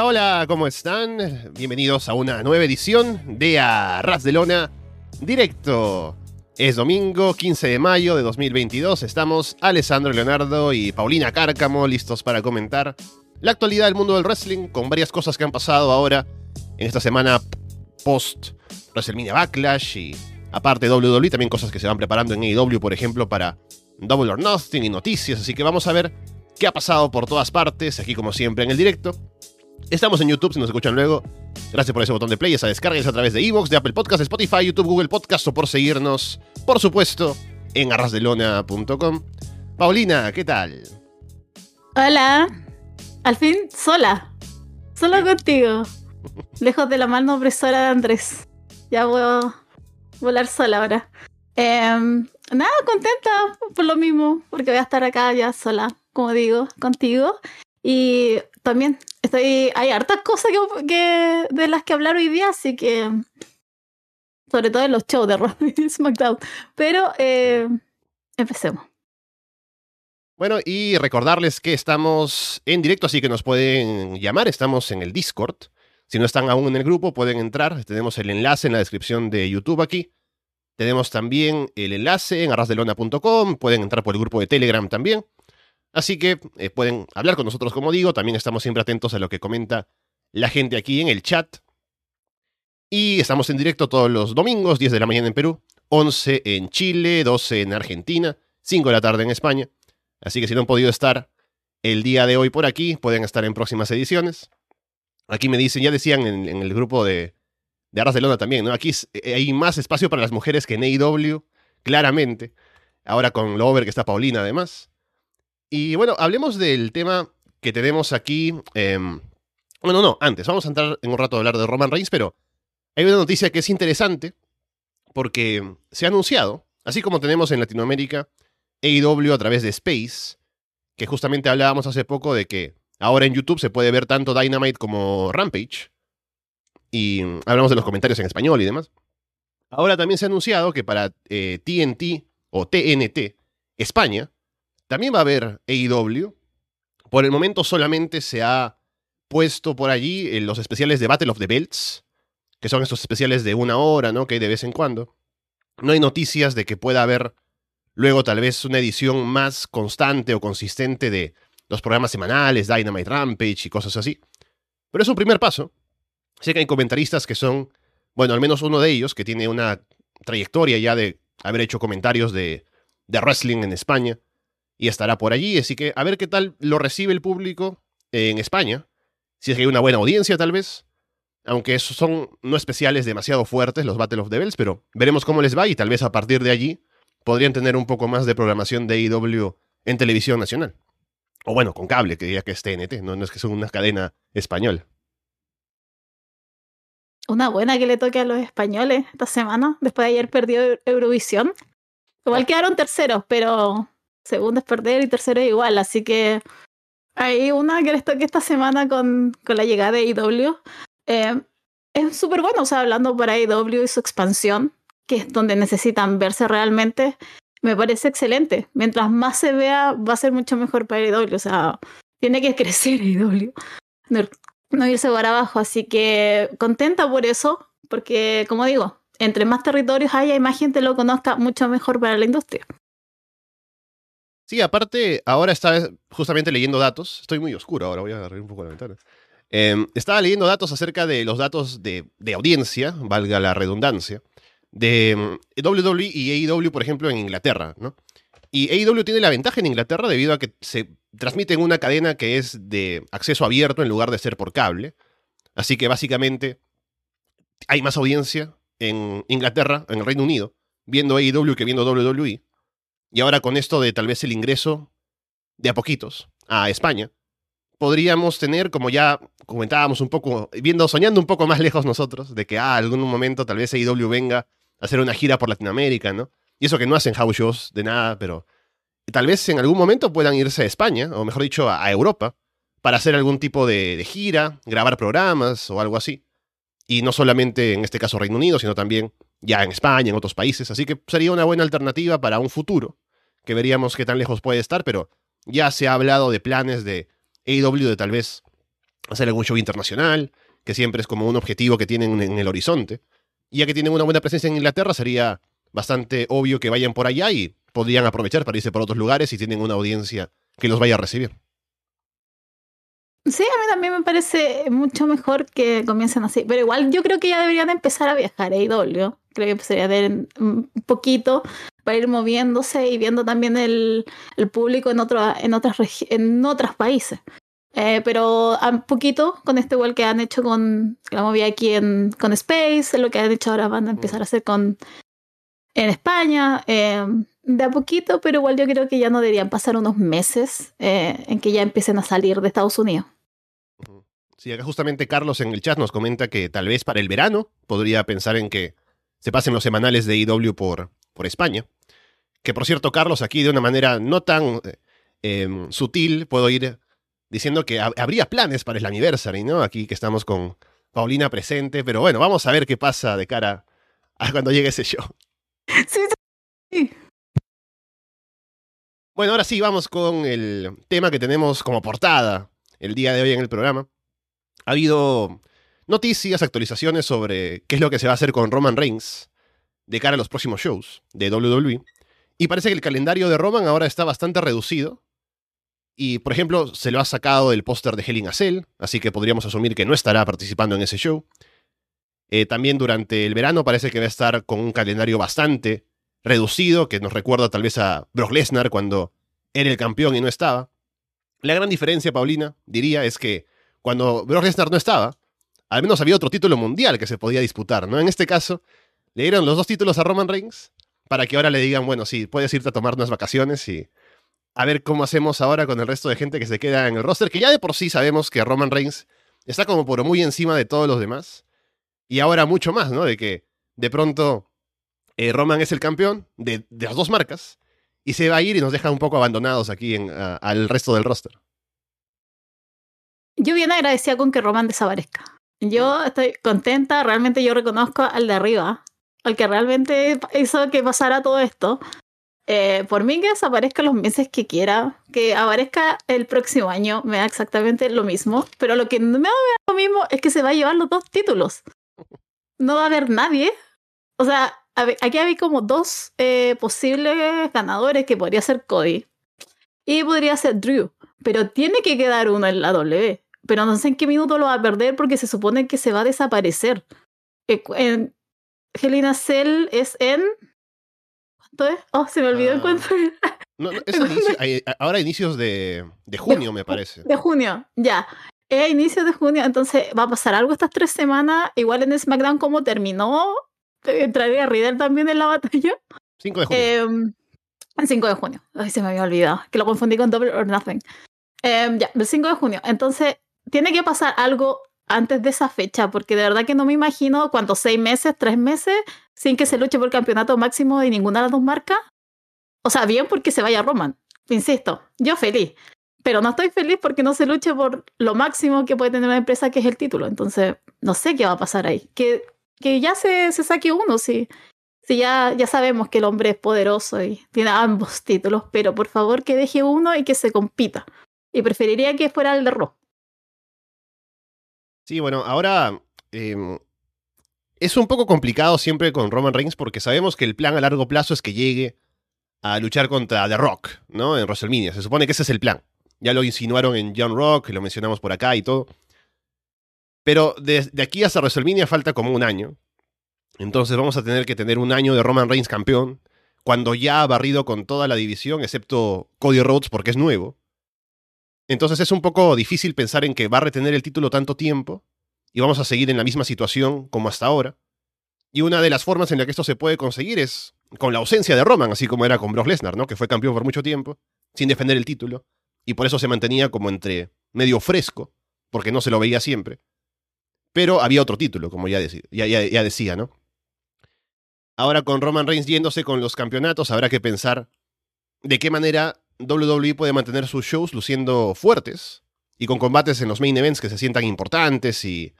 Hola, ¿cómo están? Bienvenidos a una nueva edición de Arras de Lona Directo. Es domingo 15 de mayo de 2022. Estamos Alessandro Leonardo y Paulina Cárcamo listos para comentar la actualidad del mundo del wrestling con varias cosas que han pasado ahora en esta semana post WrestleMania Backlash y aparte WWE también cosas que se van preparando en AEW, por ejemplo, para Double or Nothing y noticias. Así que vamos a ver qué ha pasado por todas partes, aquí como siempre en el directo. Estamos en YouTube, si nos escuchan luego. Gracias por ese botón de play, esa descarga a través de Evox, de Apple Podcasts, Spotify, YouTube, Google Podcasts o por seguirnos, por supuesto, en arrasdelona.com. Paulina, ¿qué tal? Hola. Al fin, sola. Solo contigo. Lejos de la mano opresora de Andrés. Ya voy a volar sola ahora. Em, nada, contenta por lo mismo, porque voy a estar acá ya sola, como digo, contigo. Y también estoy, hay hartas cosas que, de las que hablar hoy día, así que sobre todo en los shows de Raw y SmackDown. Pero eh, empecemos. Bueno, y recordarles que estamos en directo, así que nos pueden llamar, estamos en el Discord. Si no están aún en el grupo, pueden entrar. Tenemos el enlace en la descripción de YouTube aquí. Tenemos también el enlace en arrasdelona.com. Pueden entrar por el grupo de Telegram también. Así que eh, pueden hablar con nosotros, como digo. También estamos siempre atentos a lo que comenta la gente aquí en el chat. Y estamos en directo todos los domingos, 10 de la mañana en Perú, 11 en Chile, 12 en Argentina, 5 de la tarde en España. Así que si no han podido estar el día de hoy por aquí, pueden estar en próximas ediciones. Aquí me dicen, ya decían en, el grupo de, de Arras de Lona también, ¿no? Aquí eh, hay más espacio para las mujeres que en AEW, claramente. Ahora con Lover, que está Paulina además. Y bueno, hablemos del tema que tenemos aquí. Em, bueno, no, antes, vamos a entrar en un rato a hablar de Roman Reigns, pero hay una noticia que es interesante porque se ha anunciado, así como tenemos en Latinoamérica AEW a través de Space, que justamente hablábamos hace poco de que ahora en YouTube se puede ver tanto Dynamite como Rampage, y hablamos de los comentarios en español y demás. Ahora también se ha anunciado que para TNT eh, o TNT España también va a haber AEW. Por el momento solamente se ha puesto por allí en los especiales de Battle of the Belts, que son estos especiales de una hora, ¿no? Que hay de vez en cuando. No hay noticias de que pueda haber luego tal vez una edición más constante o consistente de los programas semanales, Dynamite Rampage y cosas así. Pero es un primer paso. Sé que hay comentaristas que son, bueno, al menos uno de ellos, que tiene una trayectoria ya de haber hecho comentarios de, de wrestling en España y estará por allí. Así que a ver qué tal lo recibe el público en España. Si es que hay una buena audiencia, tal vez. Aunque esos son no especiales demasiado fuertes, los Battle of the Bells, pero veremos cómo les va y tal vez a partir de allí podrían tener un poco más de programación de AEW en televisión nacional. O bueno, con cable, que diría que es TNT, no, no es que sea una cadena española. Una buena que le toque a los españoles esta semana, después de ayer perdió Eurovisión. Igual quedaron terceros, pero segundo es perder y tercero es igual, así que hay una que les toque esta semana con, con la llegada de AEW. Eh, es súper bueno, o sea, hablando para AEW y su expansión, que es donde necesitan verse realmente, me parece excelente. Mientras más se vea, va a ser mucho mejor para AEW. O sea, tiene que crecer AEW. No, irse para abajo. Así que contenta por eso, porque como digo, entre más territorios haya y más gente lo conozca, mucho mejor para la industria. Sí, aparte, ahora estaba justamente leyendo datos. Estoy muy oscuro ahora, voy a agarrar un poco la ventana. Em, estaba leyendo datos acerca de los datos de, de audiencia, valga la redundancia, de mm, WWE y AEW, por ejemplo, en Inglaterra, ¿no? Y AEW tiene la ventaja en Inglaterra debido a que se transmite en una cadena que es de acceso abierto en lugar de ser por cable. Así que básicamente hay más audiencia en Inglaterra, en el Reino Unido, viendo AEW que viendo WWE. Y ahora con esto de tal vez el ingreso de a poquitos a España, podríamos tener, como ya comentábamos un poco, viendo, soñando un poco más lejos nosotros, de que ah, algún momento tal vez AEW venga hacer una gira por Latinoamérica, ¿no? Y eso que no hacen house shows de nada, pero tal vez en algún momento puedan irse a España, o mejor dicho, a, Europa, para hacer algún tipo de, gira, grabar programas o algo así. Y no solamente en este caso Reino Unido, sino también ya en España, en otros países. Así que sería una buena alternativa para un futuro, que veríamos qué tan lejos puede estar, pero ya se ha hablado de planes de AEW de tal vez hacer algún show internacional, que siempre es como un objetivo que tienen en el horizonte. Y ya que tienen una buena presencia en Inglaterra, sería bastante obvio que vayan por allá y podrían aprovechar para irse por otros lugares si tienen una audiencia que los vaya a recibir. Sí, a mí también me parece mucho mejor que comiencen así. Pero igual yo creo que ya deberían empezar a viajar a IW. Creo que sería de un poquito para ir moviéndose y viendo también el, el público en, otro, en, otras, en otros países. Eh, pero un poquito con este igual que han hecho con la movida aquí en, con Space, lo que han hecho ahora van a empezar a hacer con en España, eh, de a poquito, pero igual yo creo que ya no deberían pasar unos meses eh, en que ya empiecen a salir de Estados Unidos. Sí, acá justamente Carlos en el chat nos comenta que tal vez para el verano podría pensar en que se pasen los semanales de IW por, por España. Que por cierto, Carlos, aquí de una manera no tan em, sutil, puedo ir diciendo que habría planes para el anniversary, ¿no? Aquí que estamos con Paulina presente, pero bueno, vamos a ver qué pasa de cara a cuando llegue ese show. Sí, sí. Bueno, ahora sí, vamos con el tema que tenemos como portada el día de hoy en el programa ha habido noticias, actualizaciones sobre qué es lo que se va a hacer con Roman Reigns de cara a los próximos shows de WWE. Y parece que el calendario de Roman ahora está bastante reducido. Y, por ejemplo, se lo ha sacado del póster de Hell así que podríamos asumir que no estará participando en ese show. Eh, también durante el verano parece que va a estar con un calendario bastante reducido, que nos recuerda tal vez a Brock Lesnar cuando era el campeón y no estaba. La gran diferencia, Paulina, diría, es que cuando Brock Lesnar no estaba, al menos había otro título mundial que se podía disputar, ¿no? En este caso, le dieron los dos títulos a Roman Reigns para que ahora le digan, bueno, sí, puedes irte a tomar unas vacaciones y a ver cómo hacemos ahora con el resto de gente que se queda en el roster, que ya de por sí sabemos que Roman Reigns está como por muy encima de todos los demás. Y ahora mucho más, ¿no? De que de pronto eh, Roman es el campeón de, las dos marcas y se va a ir y nos deja un poco abandonados aquí en, al resto del roster yo bien agradecida con que Roman desaparezca. Yo estoy contenta, realmente yo reconozco al de arriba, al que realmente hizo que pasara todo esto. Eh, por mí que desaparezca los meses que quiera, que aparezca el próximo año, me da exactamente lo mismo, pero lo que no me da lo mismo es que se va a llevar los dos títulos. No va a haber nadie. O sea, aquí hay como dos eh, posibles ganadores que podría ser Cody y podría ser Drew, pero tiene que quedar uno en la W pero no sé en qué minuto lo va a perder porque se supone que se va a desaparecer. Eh, en Helena Cell es en. ¿Cuánto es? Oh, se me olvidó el cuánto no, es ahora inicios de, de junio, me parece. De junio, ya. Es a inicios de junio, entonces va a pasar algo estas tres semanas. Igual en SmackDown, como terminó, entraría Riddle también en la batalla. 5 de junio. Eh, el 5 de junio. Ay, se me había olvidado. Que lo confundí con Double or Nothing. Eh, ya, el 5 de junio. Entonces, tiene que pasar algo antes de esa fecha, porque de verdad que no me imagino cuántos, seis meses, tres meses, sin que se luche por el campeonato máximo de ninguna de las dos marcas. O sea, bien porque se vaya Roman, insisto, yo feliz, pero no estoy feliz porque no se luche por lo máximo que puede tener una empresa, que es el título. Entonces, no sé qué va a pasar ahí. Que, que ya se, se saque uno, si, si ya, ya sabemos que el hombre es poderoso y tiene ambos títulos, pero por favor que deje uno y que se compita. Y preferiría que fuera el de Raw. Sí, bueno, ahora em, es un poco complicado siempre con Roman Reigns porque sabemos que el plan a largo plazo es que llegue a luchar contra The Rock, ¿no? En WrestleMania. Se supone que ese es el plan. Ya lo insinuaron en John Rock, lo mencionamos por acá y todo. Pero de, aquí hasta WrestleMania falta como un año. Entonces vamos a tener que tener un año de Roman Reigns campeón, cuando ya ha barrido con toda la división, excepto Cody Rhodes porque es nuevo. Entonces es un poco difícil pensar en que va a retener el título tanto tiempo y vamos a seguir en la misma situación como hasta ahora. Y una de las formas en la que esto se puede conseguir es con la ausencia de Roman, así como era con Brock Lesnar, ¿no? Que fue campeón por mucho tiempo, sin defender el título, y por eso se mantenía como entre medio fresco, porque no se lo veía siempre. Pero había otro título, como ya, ya, ya decía, ¿no? Ahora con Roman Reigns yéndose con los campeonatos, habrá que pensar de qué manera WWE puede mantener sus shows luciendo fuertes y con combates en los main events que se sientan importantes y,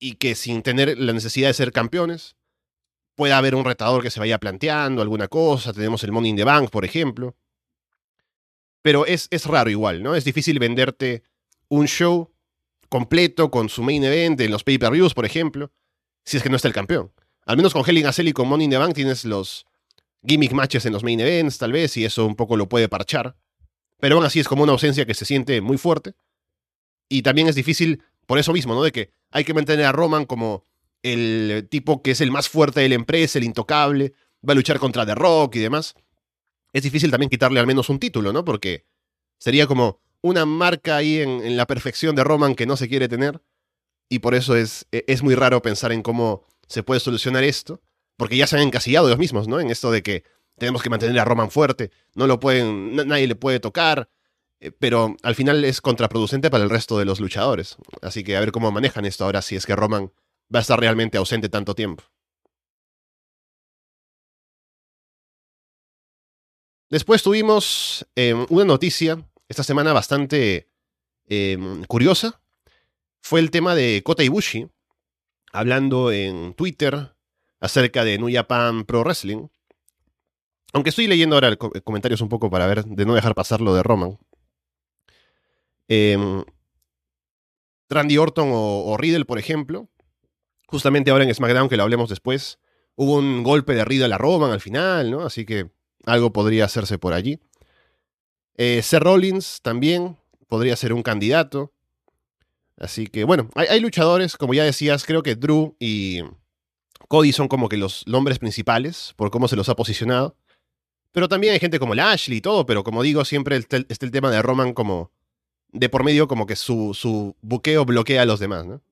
y que sin tener la necesidad de ser campeones pueda haber un retador que se vaya planteando alguna cosa. Tenemos el Money in the Bank, por ejemplo. Pero es, es raro igual, ¿no? Es difícil venderte un show completo con su main event en los pay-per-views, por ejemplo, si es que no está el campeón. Al menos con Hell in y con Money in the Bank tienes los gimmick matches en los main events, tal vez, y eso un poco lo puede parchar. Pero aún así es como una ausencia que se siente muy fuerte. Y también es difícil por eso mismo, ¿no? De que hay que mantener a Roman como el tipo que es el más fuerte de la empresa, el intocable, va a luchar contra The Rock y demás. Es difícil también quitarle al menos un título, ¿no? Porque sería como una marca ahí en, la perfección de Roman que no se quiere tener. Y por eso es, e, es muy raro pensar en cómo se puede solucionar esto. Porque ya se han encasillado ellos mismos, ¿no? En esto de que tenemos que mantener a Roman fuerte, no lo pueden, nadie le puede tocar, eh, pero al final es contraproducente para el resto de los luchadores. Así que a ver cómo manejan esto ahora si es que Roman va a estar realmente ausente tanto tiempo. Después tuvimos em, una noticia esta semana bastante em, curiosa. Fue el tema de Kota Ibushi, hablando en Twitter acerca de New Japan Pro Wrestling. Aunque estoy leyendo ahora comentarios un poco para ver, de no dejar pasar lo de Roman. Em, Randy Orton o, Riddle, por ejemplo. Justamente ahora en SmackDown, que lo hablemos después, hubo un golpe de Riddle a Roman al final, ¿no? Así que algo podría hacerse por allí. Eh, Seth Rollins también podría ser un candidato. Así que, bueno, hay, luchadores, como ya decías, creo que Drew y Cody son como que los nombres principales por cómo se los ha posicionado. Pero también hay gente como Lashley y todo, pero como digo, siempre está el, tema de Roman como de por medio, como que su, su buqueo bloquea a los demás, ¿no?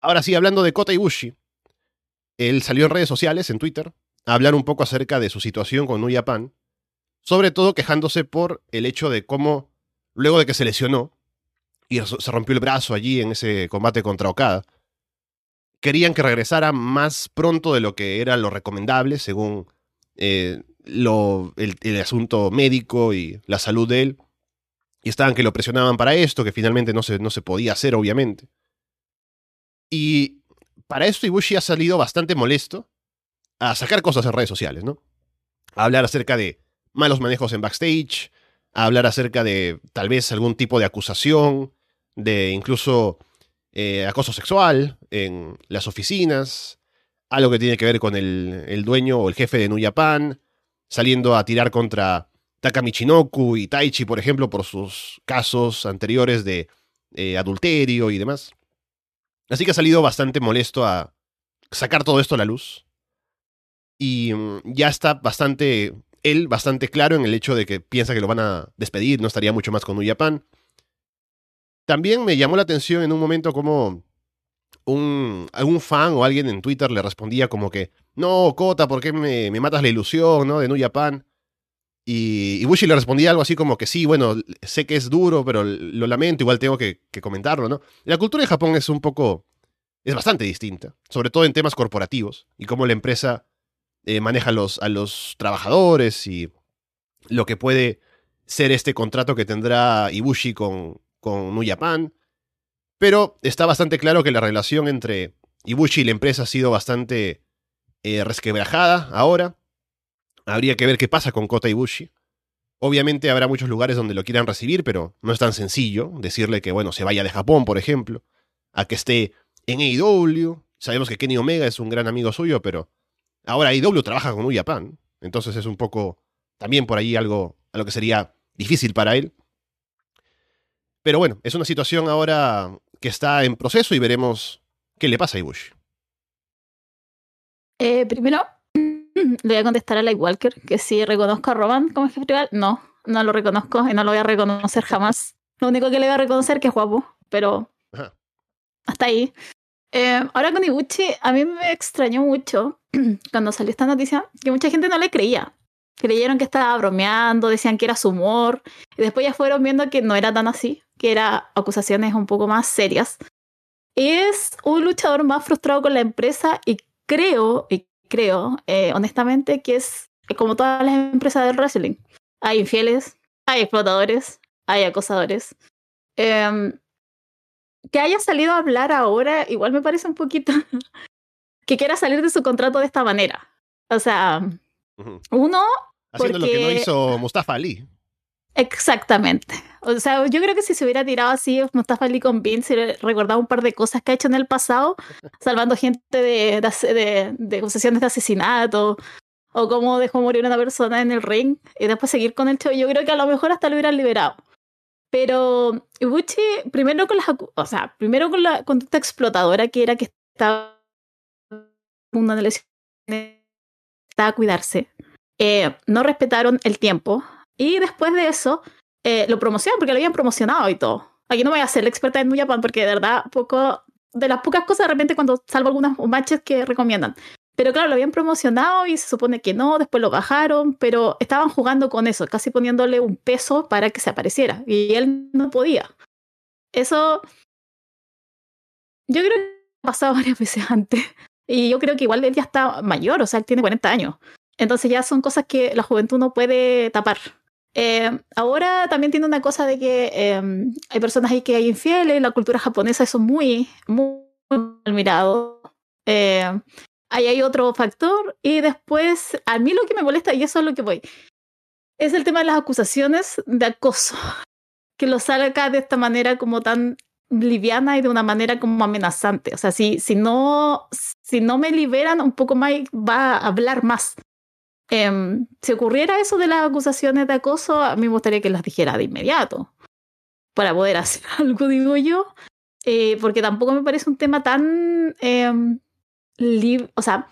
Ahora sí, hablando de Kota Ibushi, él salió en redes sociales, en Twitter, hablar un poco acerca de su situación con New Japan, sobre todo quejándose por el hecho de cómo, luego de que se lesionó y se rompió el brazo allí en ese combate contra Okada, querían que regresara más pronto de lo que era lo recomendable, según eh, lo, el, asunto médico y la salud de él. Y estaban que lo presionaban para esto, que finalmente no se, no se podía hacer, obviamente. Y para esto Ibushi ha salido bastante molesto a sacar cosas en redes sociales, ¿no? A hablar acerca de malos manejos en backstage, a hablar acerca de tal vez algún tipo de acusación, de incluso eh, acoso sexual en las oficinas, algo que tiene que ver con el, dueño o el jefe de New Japan, saliendo a tirar contra Taka Michinoku y Taichi, por ejemplo, por sus casos anteriores de eh, adulterio y demás. Así que ha salido bastante molesto a sacar todo esto a la luz. Y mm, ya está bastante, él bastante claro en el hecho de que piensa que lo van a despedir, no estaría mucho más con New Japan. También me llamó la atención en un momento como un, algún fan o alguien en Twitter le respondía como que, no, Kota, ¿por qué me, matas la ilusión ¿no? de New Japan? Y, Bushi le respondía algo así como que sí, bueno, sé que es duro, pero lo lamento, igual tengo que, comentarlo, ¿no? La cultura de Japón es un poco, es bastante distinta, sobre todo en temas corporativos y cómo la empresa eh, maneja los, a los trabajadores y lo que puede ser este contrato que tendrá Ibushi con, con New Japan. Pero está bastante claro que la relación entre Ibushi y la empresa ha sido bastante eh, resquebrajada ahora. Habría que ver qué pasa con Kota Ibushi. Obviamente habrá muchos lugares donde lo quieran recibir, pero no es tan sencillo decirle que, bueno, se vaya de Japón, por ejemplo, a que esté en AEW. Sabemos que Kenny Omega es un gran amigo suyo, pero ahora AEW trabaja con New Japan. Entonces es un poco también por ahí algo, algo que sería difícil para él. Pero bueno, es una situación ahora que está en proceso y veremos qué le pasa a Ibushi. Eh, primero, le voy a contestar a Light Walker, que si reconozco a Roman como jefe rival, no, no lo reconozco y no lo voy a reconocer jamás. Lo único que le voy a reconocer es que es guapo, pero hasta ahí. Eh, ahora con Ibushi, a mí me extrañó mucho cuando salió esta noticia que mucha gente no le creía creyeron que estaba bromeando, decían que era su humor, y después ya fueron viendo que no era tan así, que eran acusaciones un poco más serias. Es un luchador más frustrado con la empresa y creo, y creo, eh, honestamente, que es como todas las empresas del wrestling. Hay infieles, hay explotadores, hay acosadores. Em, que haya salido a hablar ahora, igual me parece un poquito que quiera salir de su contrato de esta manera. O sea, uno, Haciendo lo que no hizo Mustafa Ali. Exactamente. O sea, yo creo que si se hubiera tirado así Mustafa Ali con Vince, se recordado un par de cosas que ha hecho en el pasado, salvando gente de, de, de, acusaciones de asesinato, o cómo dejó morir una persona en el ring, y después seguir con el show, yo creo que a lo mejor hasta lo hubieran liberado. Pero Ibuchi, primero con las, o sea, primero con la conducta explotadora que era que estaba una lesión a cuidarse. Eh, no respetaron el tiempo y después de eso eh, lo promocionaron porque lo habían promocionado y todo. Aquí no voy a ser la experta en New Japan porque de verdad poco de las pocas cosas de repente cuando salvo algunas matches que recomiendan. Pero claro, lo habían promocionado y se supone que no, después lo bajaron, pero estaban jugando con eso, casi poniéndole un peso para que se apareciera y él no podía. Eso yo creo que ha pasado varias veces antes. Y yo creo que igual él ya está mayor, o sea, él tiene 40 años. Entonces ya son cosas que la juventud no puede tapar. Eh, ahora también tiene una cosa de que eh, hay personas ahí que hay infieles, la cultura japonesa eso es muy, muy mal mirado. Eh, ahí hay otro factor y después a mí lo que me molesta, y eso es lo que voy, es el tema de las acusaciones de acoso, que lo saca de esta manera como tan liviana y de una manera como amenazante. O sea, si, si, no, si no me liberan un poco más, va a hablar más. Eh, si ocurriera eso de las acusaciones de acoso, a mí me gustaría que las dijera de inmediato, para poder hacer algo, digo yo, eh, porque tampoco me parece un tema tan, eh, o sea,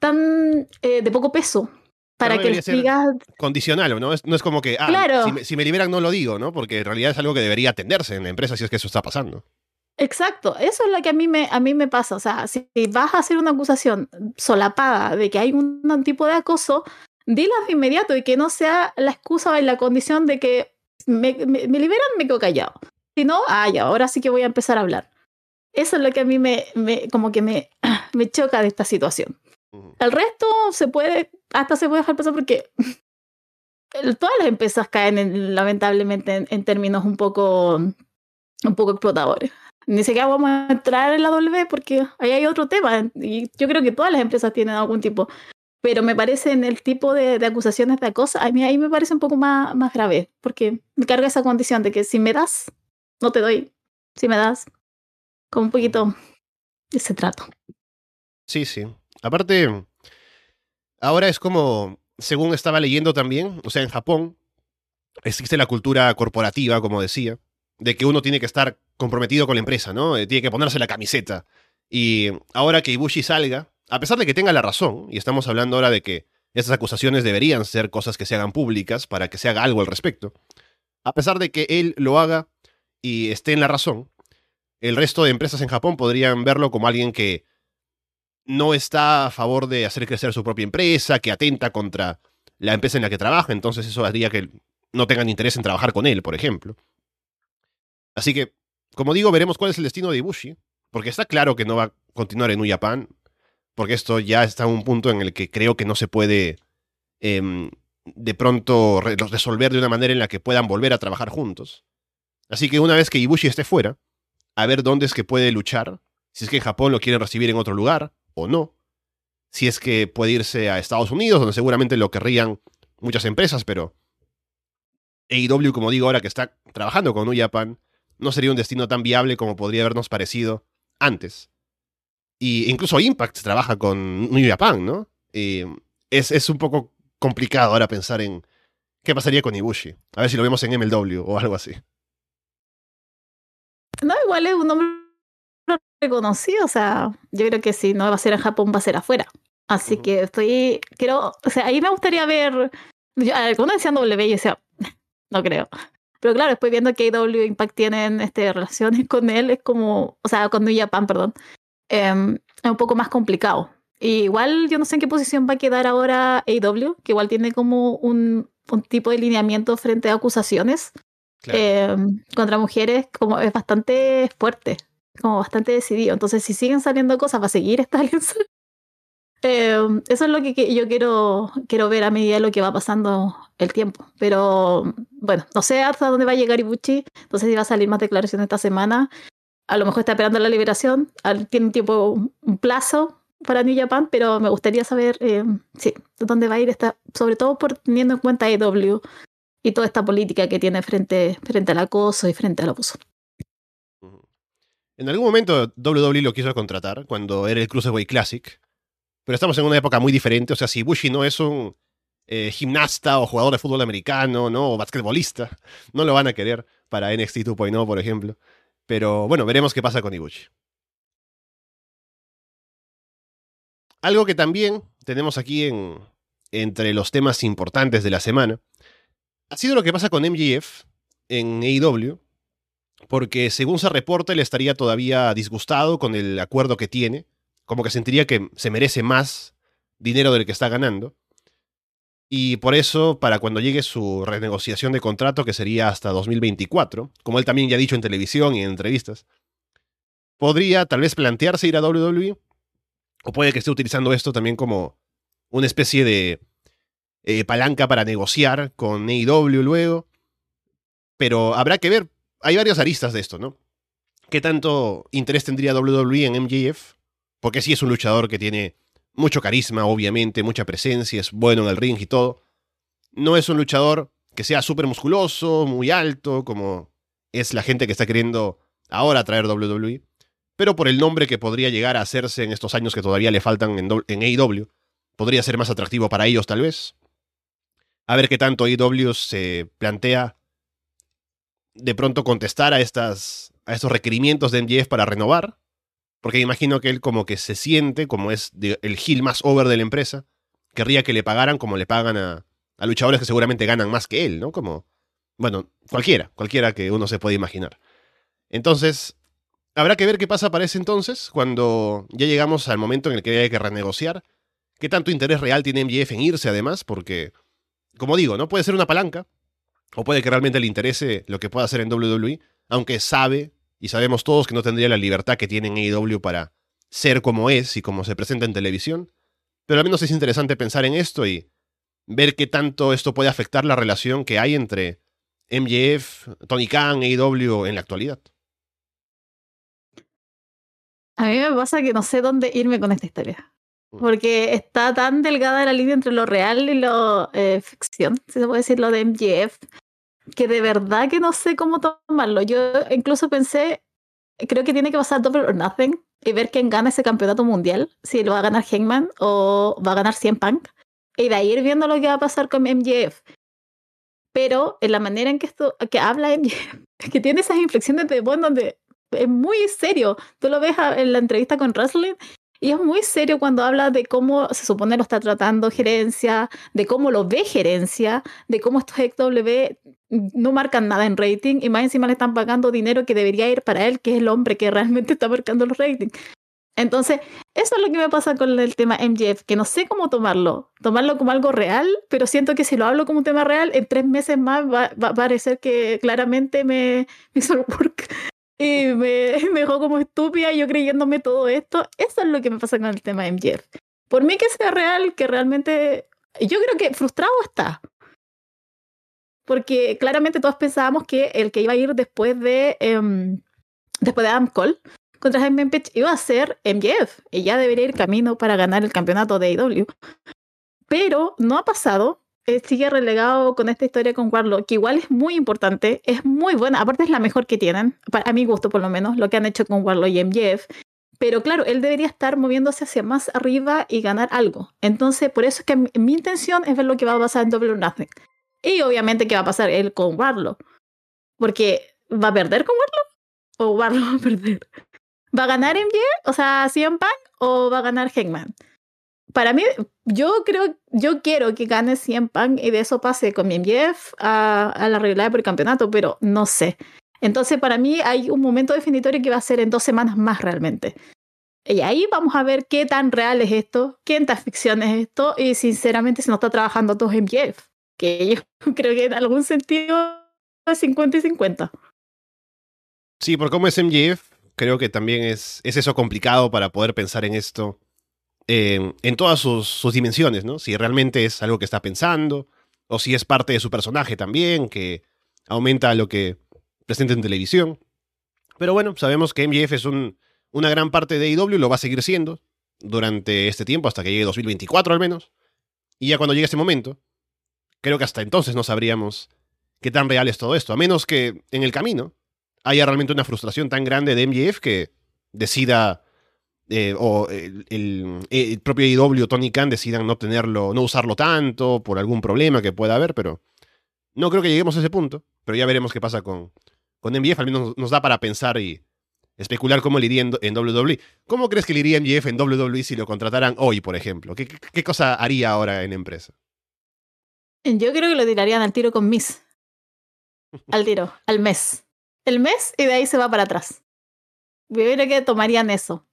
tan eh, de poco peso. Para que les digas. Condicional, ¿no? Es, no es como que, ah, claro. si, me, si, me, liberan no lo digo, ¿no? Porque en realidad es algo que debería atenderse en la empresa si es que eso está pasando. Exacto, eso es lo que a mí me, a mí me pasa. O sea, si vas a hacer una acusación solapada de que hay un, un tipo de acoso, dilas de inmediato y que no sea la excusa o la condición de que me, me, me, liberan, me quedo callado. Si no, ah, ya, ahora sí que voy a empezar a hablar. Eso es lo que a mí me, me como que me, me choca de esta situación. El resto se puede, hasta se puede dejar pasar porque todas las empresas caen en, lamentablemente en, en, términos un poco, un poco explotadores ni siquiera vamos a entrar en la W porque ahí hay otro tema. Y yo creo que todas las empresas tienen algún tipo. Pero me parece en el tipo de, de acusaciones de acoso, a mí ahí me parece un poco más, más grave, porque me carga esa condición de que si me das, no te doy. Si me das, con un poquito ese trato. Sí, sí. Aparte, ahora es como, según estaba leyendo también, o sea, en Japón existe la cultura corporativa, como decía, de que uno tiene que estar comprometido con la empresa, ¿no? Eh, tiene que ponerse la camiseta. Y ahora que Ibushi salga, a pesar de que tenga la razón, y estamos hablando ahora de que esas acusaciones deberían ser cosas que se hagan públicas para que se haga algo al respecto, a pesar de que él lo haga y esté en la razón, el resto de empresas en Japón podrían verlo como alguien que no está a favor de hacer crecer su propia empresa, que atenta contra la empresa en la que trabaja, entonces eso haría que no tengan interés en trabajar con él, por ejemplo. Así que como digo, veremos cuál es el destino de Ibushi, porque está claro que no va a continuar en New Japan, porque esto ya está en un punto en el que creo que no se puede eh, de pronto re resolver de una manera en la que puedan volver a trabajar juntos. Así que una vez que Ibushi esté fuera, a ver dónde es que puede luchar, si es que en Japón lo quieren recibir en otro lugar o no, si es que puede irse a Estados Unidos, donde seguramente lo querrían muchas empresas, pero AEW, como digo ahora que está trabajando con New Japan, no sería un destino tan viable como podría habernos parecido antes. Y incluso Impact trabaja con New Japan, ¿no? Es, es un poco complicado ahora pensar en qué pasaría con Ibushi. A ver si lo vemos en MLW o algo así. No, igual es un nombre reconocido, o sea, yo creo que si no va a ser en Japón, va a ser afuera. Así uh -huh. que estoy, quiero, o sea, ahí me gustaría ver, yo, cuando decía W, yo decía, no creo. Pero claro, después viendo que AW Impact tienen este, relaciones con él, es como, o sea, con New Japan, perdón, eh, es un poco más complicado. Y igual yo no sé en qué posición va a quedar ahora AW, que igual tiene como un, un tipo de lineamiento frente a acusaciones claro. eh, contra mujeres, como es bastante fuerte, como bastante decidido. Entonces, si siguen saliendo cosas, va a seguir esta alianza. Eh, eso es lo que, que, yo quiero, quiero ver a medida de lo que va pasando el tiempo. Pero bueno, no sé hasta dónde va a llegar Ibuchi. Sé si va a salir más declaraciones esta semana. A lo mejor está esperando la liberación. Tiene un tiempo, un plazo para New Japan, pero me gustaría saber, eh, sí, dónde va a ir esta, sobre todo por teniendo en cuenta EW, y toda esta política que tiene frente, frente al acoso y frente al abuso. En algún momento WWE lo quiso contratar cuando era el Cruiserweight Classic, pero estamos en una época muy diferente. O sea, si Bushi no es un eh, gimnasta o jugador de fútbol americano, ¿no? O basquetbolista, no lo van a querer para NXT 2.0, por ejemplo. Pero bueno, veremos qué pasa con Ibushi. Algo que también tenemos aquí en, entre los temas importantes de la semana ha sido lo que pasa con MGF en AEW, porque según se reporta, él estaría todavía disgustado con el acuerdo que tiene, como que sentiría que se merece más dinero del que está ganando. Y por eso, para cuando llegue su renegociación de contrato, que sería hasta 2024, como él también ya ha dicho en televisión y en entrevistas, podría tal vez plantearse ir a WWE, o puede que esté utilizando esto también como una especie de eh, palanca para negociar con AEW luego. Pero habrá que ver hay varias aristas de esto, ¿no? ¿Qué tanto interés tendría WWE en MJF? Porque sí es un luchador que tiene mucho carisma, obviamente, mucha presencia, es bueno en el ring y todo. No es un luchador que sea súper musculoso, muy alto, como es la gente que está queriendo ahora traer WWE. Pero por el nombre que podría llegar a hacerse en estos años que todavía le faltan en, en AEW, podría ser más atractivo para ellos tal vez. A ver qué tanto AEW se plantea de pronto contestar a, estas, a estos requerimientos de MJF para renovar, porque imagino que él como que se siente, como es el heel más over de la empresa, querría que le pagaran como le pagan a, a luchadores que seguramente ganan más que él, ¿no? Como, bueno, cualquiera, cualquiera que uno se puede imaginar. Entonces, habrá que ver qué pasa para ese entonces, cuando ya llegamos al momento en el que hay que renegociar. ¿Qué tanto interés real tiene MJF en irse además? Porque, como digo, no puede ser una palanca, o puede que realmente le interese lo que pueda hacer en WWE, aunque sabe, y sabemos todos que no tendría la libertad que tiene en AEW para ser como es y como se presenta en televisión. Pero al menos es interesante pensar en esto y ver qué tanto esto puede afectar la relación que hay entre MJF, Tony Khan, AEW en la actualidad. A mí me pasa que no sé dónde irme con esta historia. Mm. Porque está tan delgada la línea entre lo real y lo eh, ficción, si se puede decir lo de MGF, que de verdad que no sé cómo tomarlo. Yo incluso pensé, creo que tiene que pasar Double or Nothing y ver quién gana ese campeonato mundial, si lo va a ganar Hangman o va a ganar CM Punk, y de ahí ir viendo lo que va a pasar con MGF. Pero en la manera en que, esto, que habla MGF, que tiene esas inflexiones de voz donde es muy serio. Tú lo ves en la entrevista con Wrestling y es muy serio cuando habla de cómo se supone lo está tratando gerencia, de cómo lo ve gerencia, de cómo estos XW no marcan nada en rating y más encima le están pagando dinero que debería ir para él, que es el hombre que realmente está marcando los ratings. Entonces, eso es lo que me pasa con el tema MJF, que no sé cómo tomarlo. Tomarlo como algo real, pero siento que si lo hablo como un tema real, en tres meses más va, a parecer que claramente me, me hizo el work y me, me dejó como estúpida yo creyéndome todo esto. Eso es lo que me pasa con el tema de MJF. Por mí que sea real, que realmente... Yo creo que frustrado está. Porque claramente todos pensábamos que el que iba a ir después de... Um, después de Adam Cole contra Jaime Page iba a ser MJF. Ya debería ir camino para ganar el campeonato de AEW. Pero no ha pasado. Eh, sigue relegado con esta historia con Warlock, que igual es muy importante, es muy buena, aparte es la mejor que tienen, a mi gusto por lo menos, lo que han hecho con Warlock y MJF. Pero claro, él debería estar moviéndose hacia más arriba y ganar algo. Entonces, por eso es que mi, intención es ver lo que va a pasar en Double or Nothing. Y obviamente qué va a pasar él con Warlock. Porque, ¿va a perder con Warlock? ¿O Warlock va a perder? ¿Va a ganar MJF? O sea, CM Punk? ¿O va a ganar Hangman? Para mí, yo creo, yo quiero que gane 100 Punk y de eso pase con mi MJF a, la regular por campeonato, pero no sé. Entonces, para mí hay un momento definitorio que va a ser en dos semanas más realmente. Y ahí vamos a ver qué tan real es esto, qué tan ficción es esto, y sinceramente si no está trabajando todos MJF, que yo creo que en algún sentido es 50 y 50. Sí, por cómo es MJF, creo que también es, es eso complicado para poder pensar en esto en todas sus, dimensiones, ¿no? Si realmente es algo que está pensando, o si es parte de su personaje también, que aumenta lo que presenta en televisión. Pero bueno, sabemos que MJF es un, una gran parte de AEW, lo va a seguir siendo durante este tiempo, hasta que llegue 2024 al menos. Y ya cuando llegue ese momento, creo que hasta entonces no sabríamos qué tan real es todo esto. A menos que en el camino haya realmente una frustración tan grande de MJF que decida, eh, o el, el, propio IW, Tony Khan, decidan no tenerlo, no usarlo tanto por algún problema que pueda haber, pero no creo que lleguemos a ese punto. Pero ya veremos qué pasa con, con MJF, al menos nos da para pensar y especular cómo le iría en, WWE. ¿Cómo crees que le iría MJF en WWE si lo contrataran hoy, por ejemplo? ¿Qué, qué, cosa haría ahora en empresa? Yo creo que lo tirarían al tiro con Miss. Al tiro, al mes. El mes y de ahí se va para atrás. Yo creo que tomarían eso.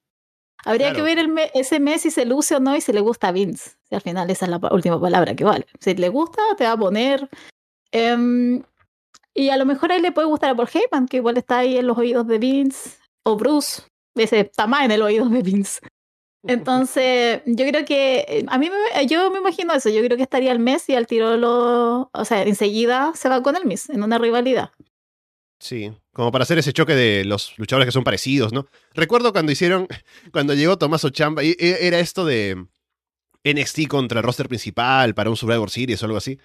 Habría que ver el ese mes si se luce o no y si le gusta a Vince. Si al final esa es la última palabra que vale. Si le gusta, te va a poner. Em, y a lo mejor ahí le puede gustar a Paul Heyman, que igual está ahí en los oídos de Vince. O Bruce. Ese está más en el oído de Vince. Entonces, yo creo que eh, a mí me, yo me imagino eso. Yo creo que estaría el mes y al tiro lo. O sea, enseguida se va con el Miss en una rivalidad. Sí, como para hacer ese choque de los luchadores que son parecidos, ¿no? Recuerdo cuando hicieron, cuando llegó Tomás Ochamba, y era esto de NXT contra el roster principal para un Survivor Series o algo así.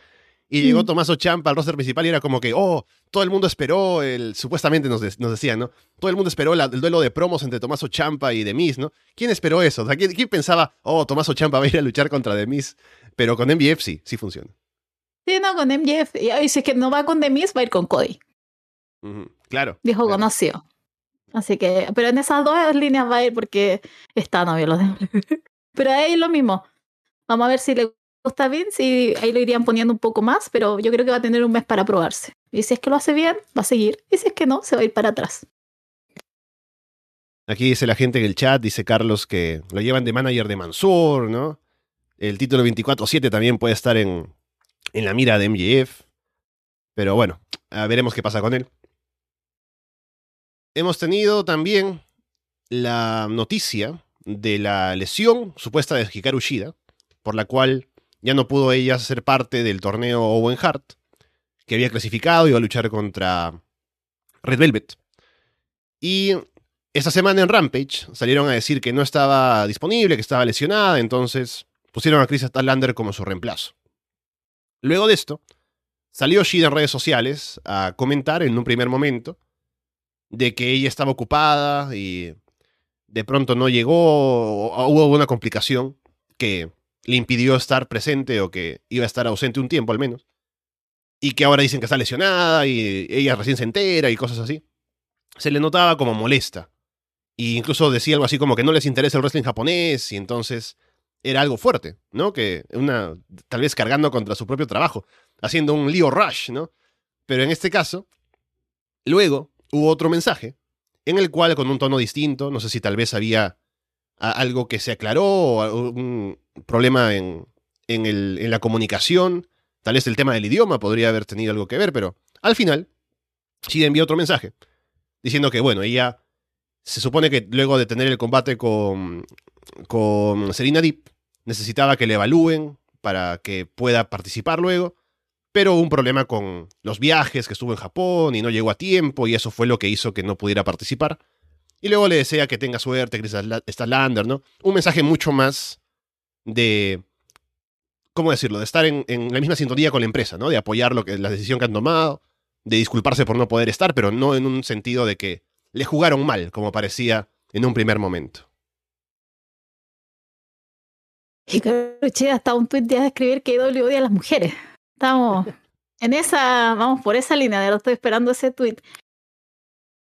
Y llegó mm. Tomás Champa al roster principal y era como que, oh, todo el mundo esperó, el, supuestamente nos, nos decían, ¿no? Todo el mundo esperó el duelo de promos entre Tomás Champa y Demis, ¿no? ¿Quién esperó eso? O sea, ¿quién, pensaba, oh, Tomás Champa va a ir a luchar contra Demis? Pero con MJF sí, sí funciona. Sí, no, con MJF. Y si es que no va con Demis, va a ir con Cody. Claro. Dijo conoció. Así que, pero en esas dos líneas va a ir porque está novio los Pero ahí lo mismo. Vamos a ver si le gusta Vince y ahí lo irían poniendo un poco más, pero yo creo que va a tener un mes para probarse. Y si es que lo hace bien, va a seguir. Y si es que no, se va a ir para atrás. Aquí dice la gente en el chat, dice Carlos que lo llevan de manager de Mansur, ¿no? El título 24-7 también puede estar en, en la mira de MJF. Pero bueno, veremos qué pasa con él. Hemos tenido también la noticia de la lesión supuesta de Hikaru Shida, por la cual ya no pudo ella ser parte del torneo Owen Hart, que había clasificado y iba a luchar contra Red Velvet. Y esta semana en Rampage salieron a decir que no estaba disponible, que estaba lesionada, entonces pusieron a Chris Statlander como su reemplazo. Luego de esto, salió Shida en redes sociales a comentar en un primer momento de que ella estaba ocupada y de pronto no llegó, o hubo una complicación que le impidió estar presente o que iba a estar ausente un tiempo al menos. Y que ahora dicen que está lesionada y ella recién se entera y cosas así. Se le notaba como molesta. Y incluso decía algo así como que no les interesa el wrestling japonés y entonces era algo fuerte, ¿no? Que una, tal vez cargando contra su propio trabajo, haciendo un lío rush, ¿no? Pero en este caso, luego hubo otro mensaje en el cual con un tono distinto, no sé si tal vez había algo que se aclaró o un problema en, en, el, en la comunicación, tal vez el tema del idioma podría haber tenido algo que ver, pero al final, Shida envió otro mensaje diciendo que, bueno, ella se supone que luego de tener el combate con, con Serena Deep, necesitaba que le evalúen para que pueda participar luego, pero un problema con los viajes, que estuvo en Japón y no llegó a tiempo, y eso fue lo que hizo que no pudiera participar. Y luego le desea que tenga suerte, Chris Statlander, ¿no? Un mensaje mucho más de. ¿Cómo decirlo? De estar en, la misma sintonía con la empresa, ¿no? De apoyar lo que, la decisión que han tomado, de disculparse por no poder estar, pero no en un sentido de que le jugaron mal, como parecía en un primer momento. Y che, hasta un tuit de escribir que IW odia a las mujeres. Estamos en esa, vamos por esa línea, verdad estoy esperando ese tuit.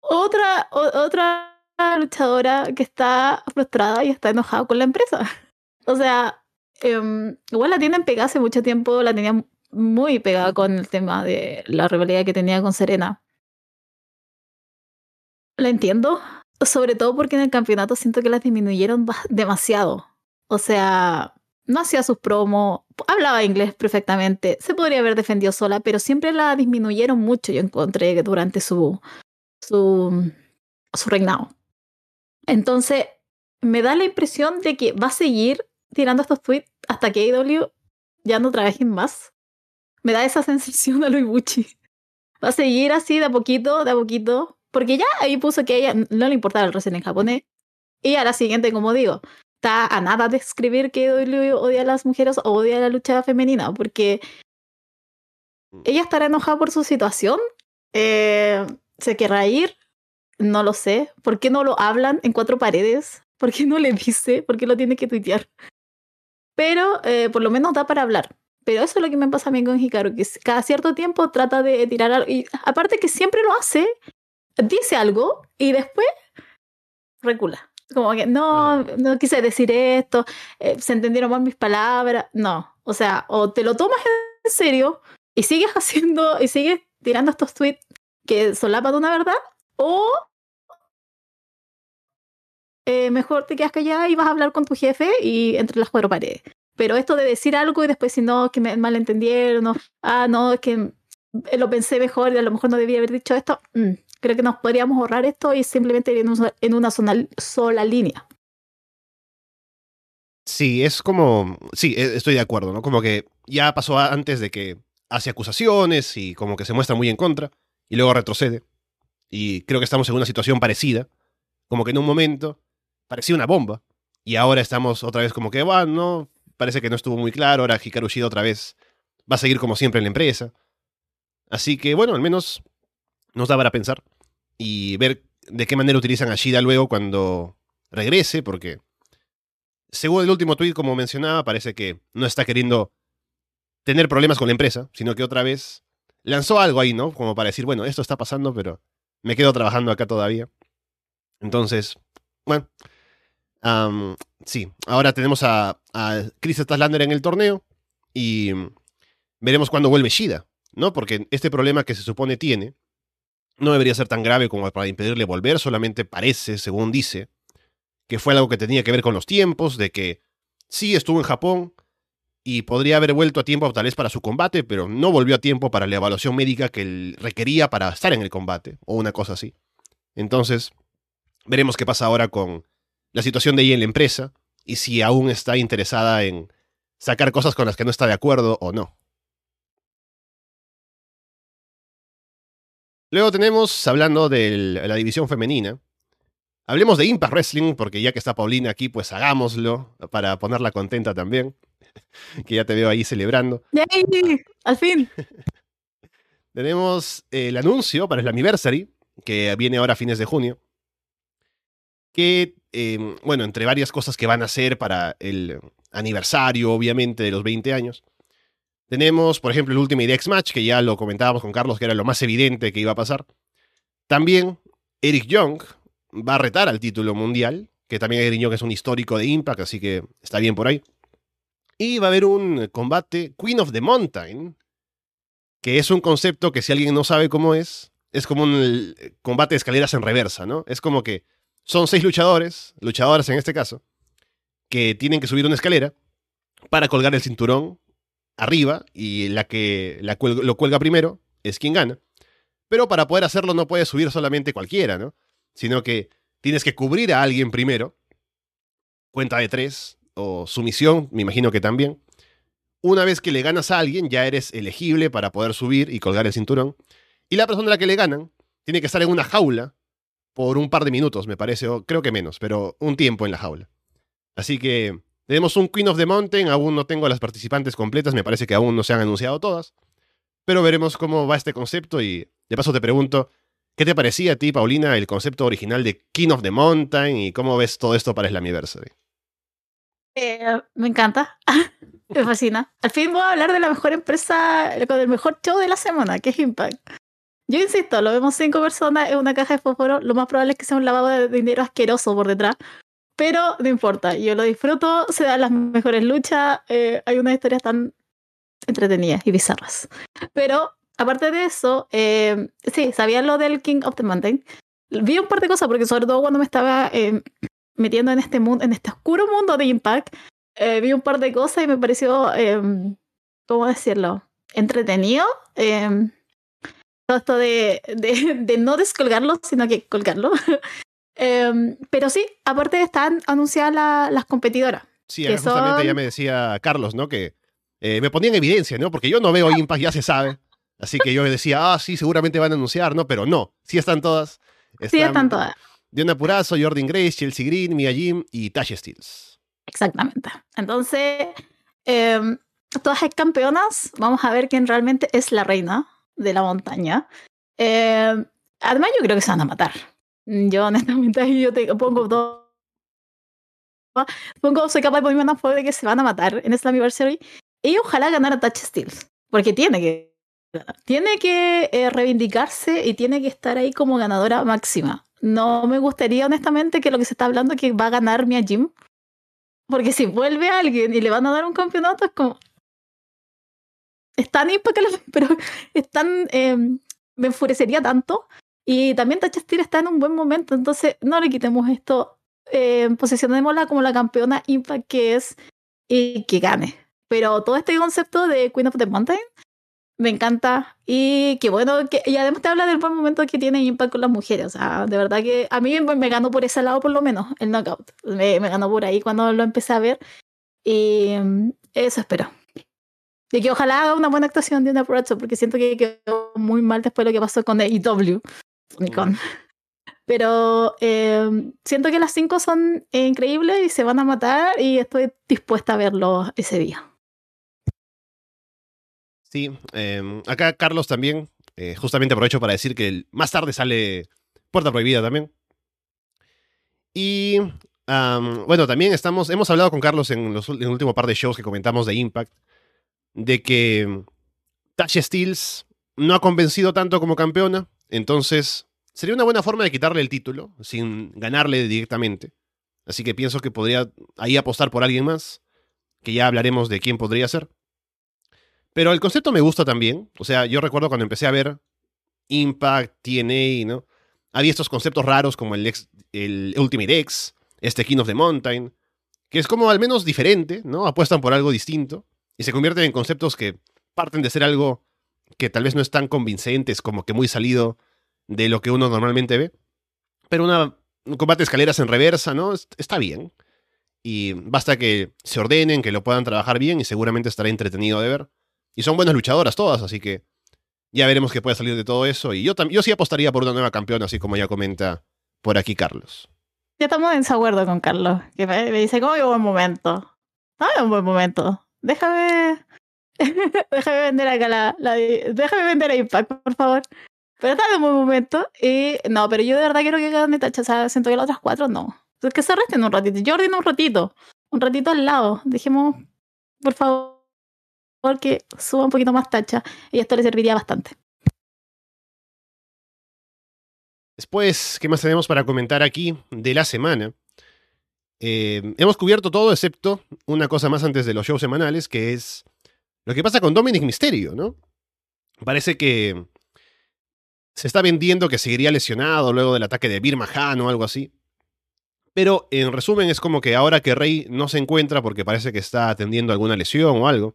Otra, otra luchadora que está frustrada y está enojada con la empresa. O sea, em, igual la tienen pegada hace mucho tiempo, la tenía muy pegada con el tema de la rivalidad que tenía con Serena. La entiendo, sobre todo porque en el campeonato siento que las disminuyeron demasiado. O sea, no hacía sus promos, hablaba inglés perfectamente, se podría haber defendido sola, pero siempre la disminuyeron mucho, yo encontré durante su, su, su reinado. Entonces, me da la impresión de que va a seguir tirando estos tweets hasta que AEW ya no trabajen más. Me da esa sensación a Bucci. Va a seguir así de a poquito, de a poquito, porque ya ahí puso que ella no le importaba el wrestling en japonés. Y a la siguiente, como digo, está a nada de escribir que odia a las mujeres o odia a la lucha femenina, porque Mm. ella estará enojada por su situación, eh, se querrá ir, no lo sé. ¿Por qué no lo hablan en cuatro paredes? ¿Por qué no le dice? ¿Por qué lo tiene que tuitear? Pero eh, por lo menos da para hablar. Pero eso es lo que me pasa a mí con Hikaru, que cada cierto tiempo trata de tirar algo. Y aparte que siempre lo hace, dice algo y después recula. Como que no, no quise decir esto, eh, se entendieron mal mis palabras. No, o sea, o te lo tomas en serio y sigues haciendo y sigues tirando estos tweets que solapan una verdad, o eh, mejor te quedas callada y vas a hablar con tu jefe y entre las cuatro paredes. Pero esto de decir algo y después si no, que me malentendieron, no, ah, no, es que lo pensé mejor y a lo mejor no debía haber dicho esto, mm, creo que nos podríamos ahorrar esto y simplemente ir en, un- en una sola, línea. Sí, es como. Sí, e- estoy de acuerdo, ¿no? Como que ya pasó antes de que hace acusaciones y como que se muestra muy en contra y luego retrocede. Y creo que estamos en una situación parecida. Como que en un momento parecía una bomba y ahora estamos otra vez como que, bueno, no, parece que no estuvo muy claro. Ahora Hikaru Shida otra vez va a seguir como siempre en la empresa. Así que, bueno, al menos nos da para pensar y ver de qué manera utilizan a Shida luego cuando regrese, porque según el último tweet, como mencionaba, parece que no está queriendo tener problemas con la empresa, sino que otra vez lanzó algo ahí, ¿no? Como para decir, bueno, esto está pasando, pero me quedo trabajando acá todavía. Entonces, bueno, sí, ahora tenemos a, a Chris Statlander en el torneo y veremos cuándo vuelve Shida, ¿no? Porque este problema que se supone tiene no debería ser tan grave como para impedirle volver, solamente parece, según dice, que fue algo que tenía que ver con los tiempos, de que sí estuvo en Japón y podría haber vuelto a tiempo tal vez para su combate, pero no volvió a tiempo para la evaluación médica que él requería para estar en el combate, o una cosa así. Entonces, veremos qué pasa ahora con la situación de ella en la empresa y si aún está interesada en sacar cosas con las que no está de acuerdo o no. Luego tenemos, hablando de la división femenina, hablemos de Impact Wrestling, porque ya que está Paulina aquí, pues hagámoslo para ponerla contenta también, que ya te veo ahí celebrando. ¡Yay! ¡Al fin! Tenemos el anuncio para el Anniversary, que viene ahora a fines de junio, que, eh, bueno, entre varias cosas que van a hacer para el aniversario, obviamente, de los 20 años, tenemos, por ejemplo, el Ultimate X Match, que ya lo comentábamos con Carlos, que era lo más evidente que iba a pasar. También Eric Young va a retar al título mundial, que también Eric Young es un histórico de Impact, así que está bien por ahí. Y va a haber un combate Queen of the Mountain, que es un concepto que si alguien no sabe cómo es, es como un combate de escaleras en reversa, ¿no? Es como que son seis luchadores, luchadoras en este caso, que tienen que subir una escalera para colgar el cinturón arriba y la que lo cuelga primero es quien gana. Pero para poder hacerlo no puede subir solamente cualquiera, ¿no? Sino que tienes que cubrir a alguien primero, cuenta de tres, o sumisión, me imagino que también. Una vez que le ganas a alguien, ya eres elegible para poder subir y colgar el cinturón. Y la persona a la que le ganan tiene que estar en una jaula por un par de minutos, me parece, o creo que menos, pero un tiempo en la jaula. Así que tenemos un Queen of the Mountain, aún no tengo las participantes completas, me parece que aún no se han anunciado todas, pero veremos cómo va este concepto y de paso te pregunto, ¿qué te parecía a ti, Paulina, el concepto original de King of the Mountain y cómo ves todo esto para Slammiversary? Eh, me encanta. me fascina. Al fin voy a hablar de la mejor empresa, con el mejor show de la semana, que es Impact. Yo insisto, lo vemos cinco personas en una caja de fósforo. Lo más probable es que sea un lavado de dinero asqueroso por detrás. Pero no importa, yo lo disfruto, se dan las mejores luchas, eh, hay unas historias tan entretenidas y bizarras. Pero aparte de eso, eh, sí, sabía lo del King of the Mountain. Vi un par de cosas, porque sobre todo cuando me estaba eh, metiendo en este mundo, en este oscuro mundo de Impact, eh, vi un par de cosas y me pareció, eh, ¿cómo decirlo? Entretenido. Eh, todo esto de, de, de, no descolgarlo, sino que colgarlo. eh, pero sí, aparte están anunciadas la, las competidoras. Sí, que justamente son... ya me decía Carlos, ¿no? Que eh, me ponía en evidencia, ¿no? Porque yo no veo Impact, ya se sabe. Así que yo decía, ah, sí, seguramente van a anunciar, ¿no? Pero no, sí están todas. Están sí, están todas. Diana Purazo, Jordan Grace, Chelsea Green, Mia Jim y Tasha Steels. Exactamente. Entonces, eh, todas hay campeonas, vamos a ver quién realmente es la reina de la montaña. Eh, además, yo creo que se van a matar. Yo, honestamente, ahí yo te pongo todo. Pongo, soy capaz de ponerme una foto de que se van a matar en Slammiversary. Y ojalá ganara Touch Steels. Porque tiene que. Tiene que eh, reivindicarse y tiene que estar ahí como ganadora máxima. No me gustaría, honestamente, que lo que se está hablando es que va a ganar Mia Jim. Porque si vuelve alguien y le van a dar un campeonato, es como. Es tan pero es tan. Eh, me enfurecería tanto. Y también Steel está en un buen momento, entonces no le quitemos esto. Eh, posicionémosla como la campeona Impact que es y que gane. Pero todo este concepto de Queen of the Mountain me encanta. Y que bueno, que, y además te habla del buen momento que tiene Impact con las mujeres. O sea, de verdad que a mí me, ganó por ese lado, por lo menos, el knockout. Me, me ganó por ahí cuando lo empecé a ver. Y mm, eso espero. Y que ojalá haga una buena actuación de una Bradshaw, porque siento que quedó muy mal después de lo que pasó con AEW. Con. Pero eh, siento que las cinco son increíbles y se van a matar y estoy dispuesta a verlo ese día. Sí, em, acá Carlos también, eh, justamente aprovecho para decir que más tarde sale Puerta Prohibida también. Y bueno, también estamos, hemos hablado con Carlos en, los, en el último par de shows que comentamos de Impact, de que Tasha Steels no ha convencido tanto como campeona, entonces sería una buena forma de quitarle el título sin ganarle directamente. Así que pienso que podría ahí apostar por alguien más, que ya hablaremos de quién podría ser. Pero el concepto me gusta también. O sea, yo recuerdo cuando empecé a ver Impact, TNA, ¿no? Había estos conceptos raros como el, el Ultimate X, este King of the Mountain, que es como al menos diferente, ¿no? Apuestan por algo distinto y se convierten en conceptos que parten de ser algo que tal vez no es tan convincente, es como que muy salido de lo que uno normalmente ve. Pero una, un combate de escaleras en reversa, ¿no? Está bien. Y basta que se ordenen, que lo puedan trabajar bien y seguramente estará entretenido de ver. Y son buenas luchadoras todas, así que ya veremos qué puede salir de todo eso. Y yo, yo sí apostaría por una nueva campeona, así como ya comenta por aquí Carlos. Ya estamos en desacuerdo con Carlos, que me, dice, ¿cómo que buen momento? Un buen momento déjame, déjame vender acá la, déjame vender a Impact, por favor. Pero está en un buen momento. Y no, pero yo de verdad quiero que gane tacha. O sea, siento que las otras cuatro no. Es que se resten un ratito. Yo ordeno un ratito. Un ratito al lado. Dejemos, por favor, que suba un poquito más tacha. Y esto le serviría bastante. Después, ¿qué más tenemos para comentar aquí de la semana? Eh, hemos cubierto todo excepto una cosa más antes de los shows semanales, que es lo que pasa con Dominic Mysterio, ¿no? Parece que se está vendiendo que seguiría lesionado luego del ataque de Birma Han o algo así. Pero en resumen es como que ahora que Rey no se encuentra porque parece que está atendiendo alguna lesión o algo,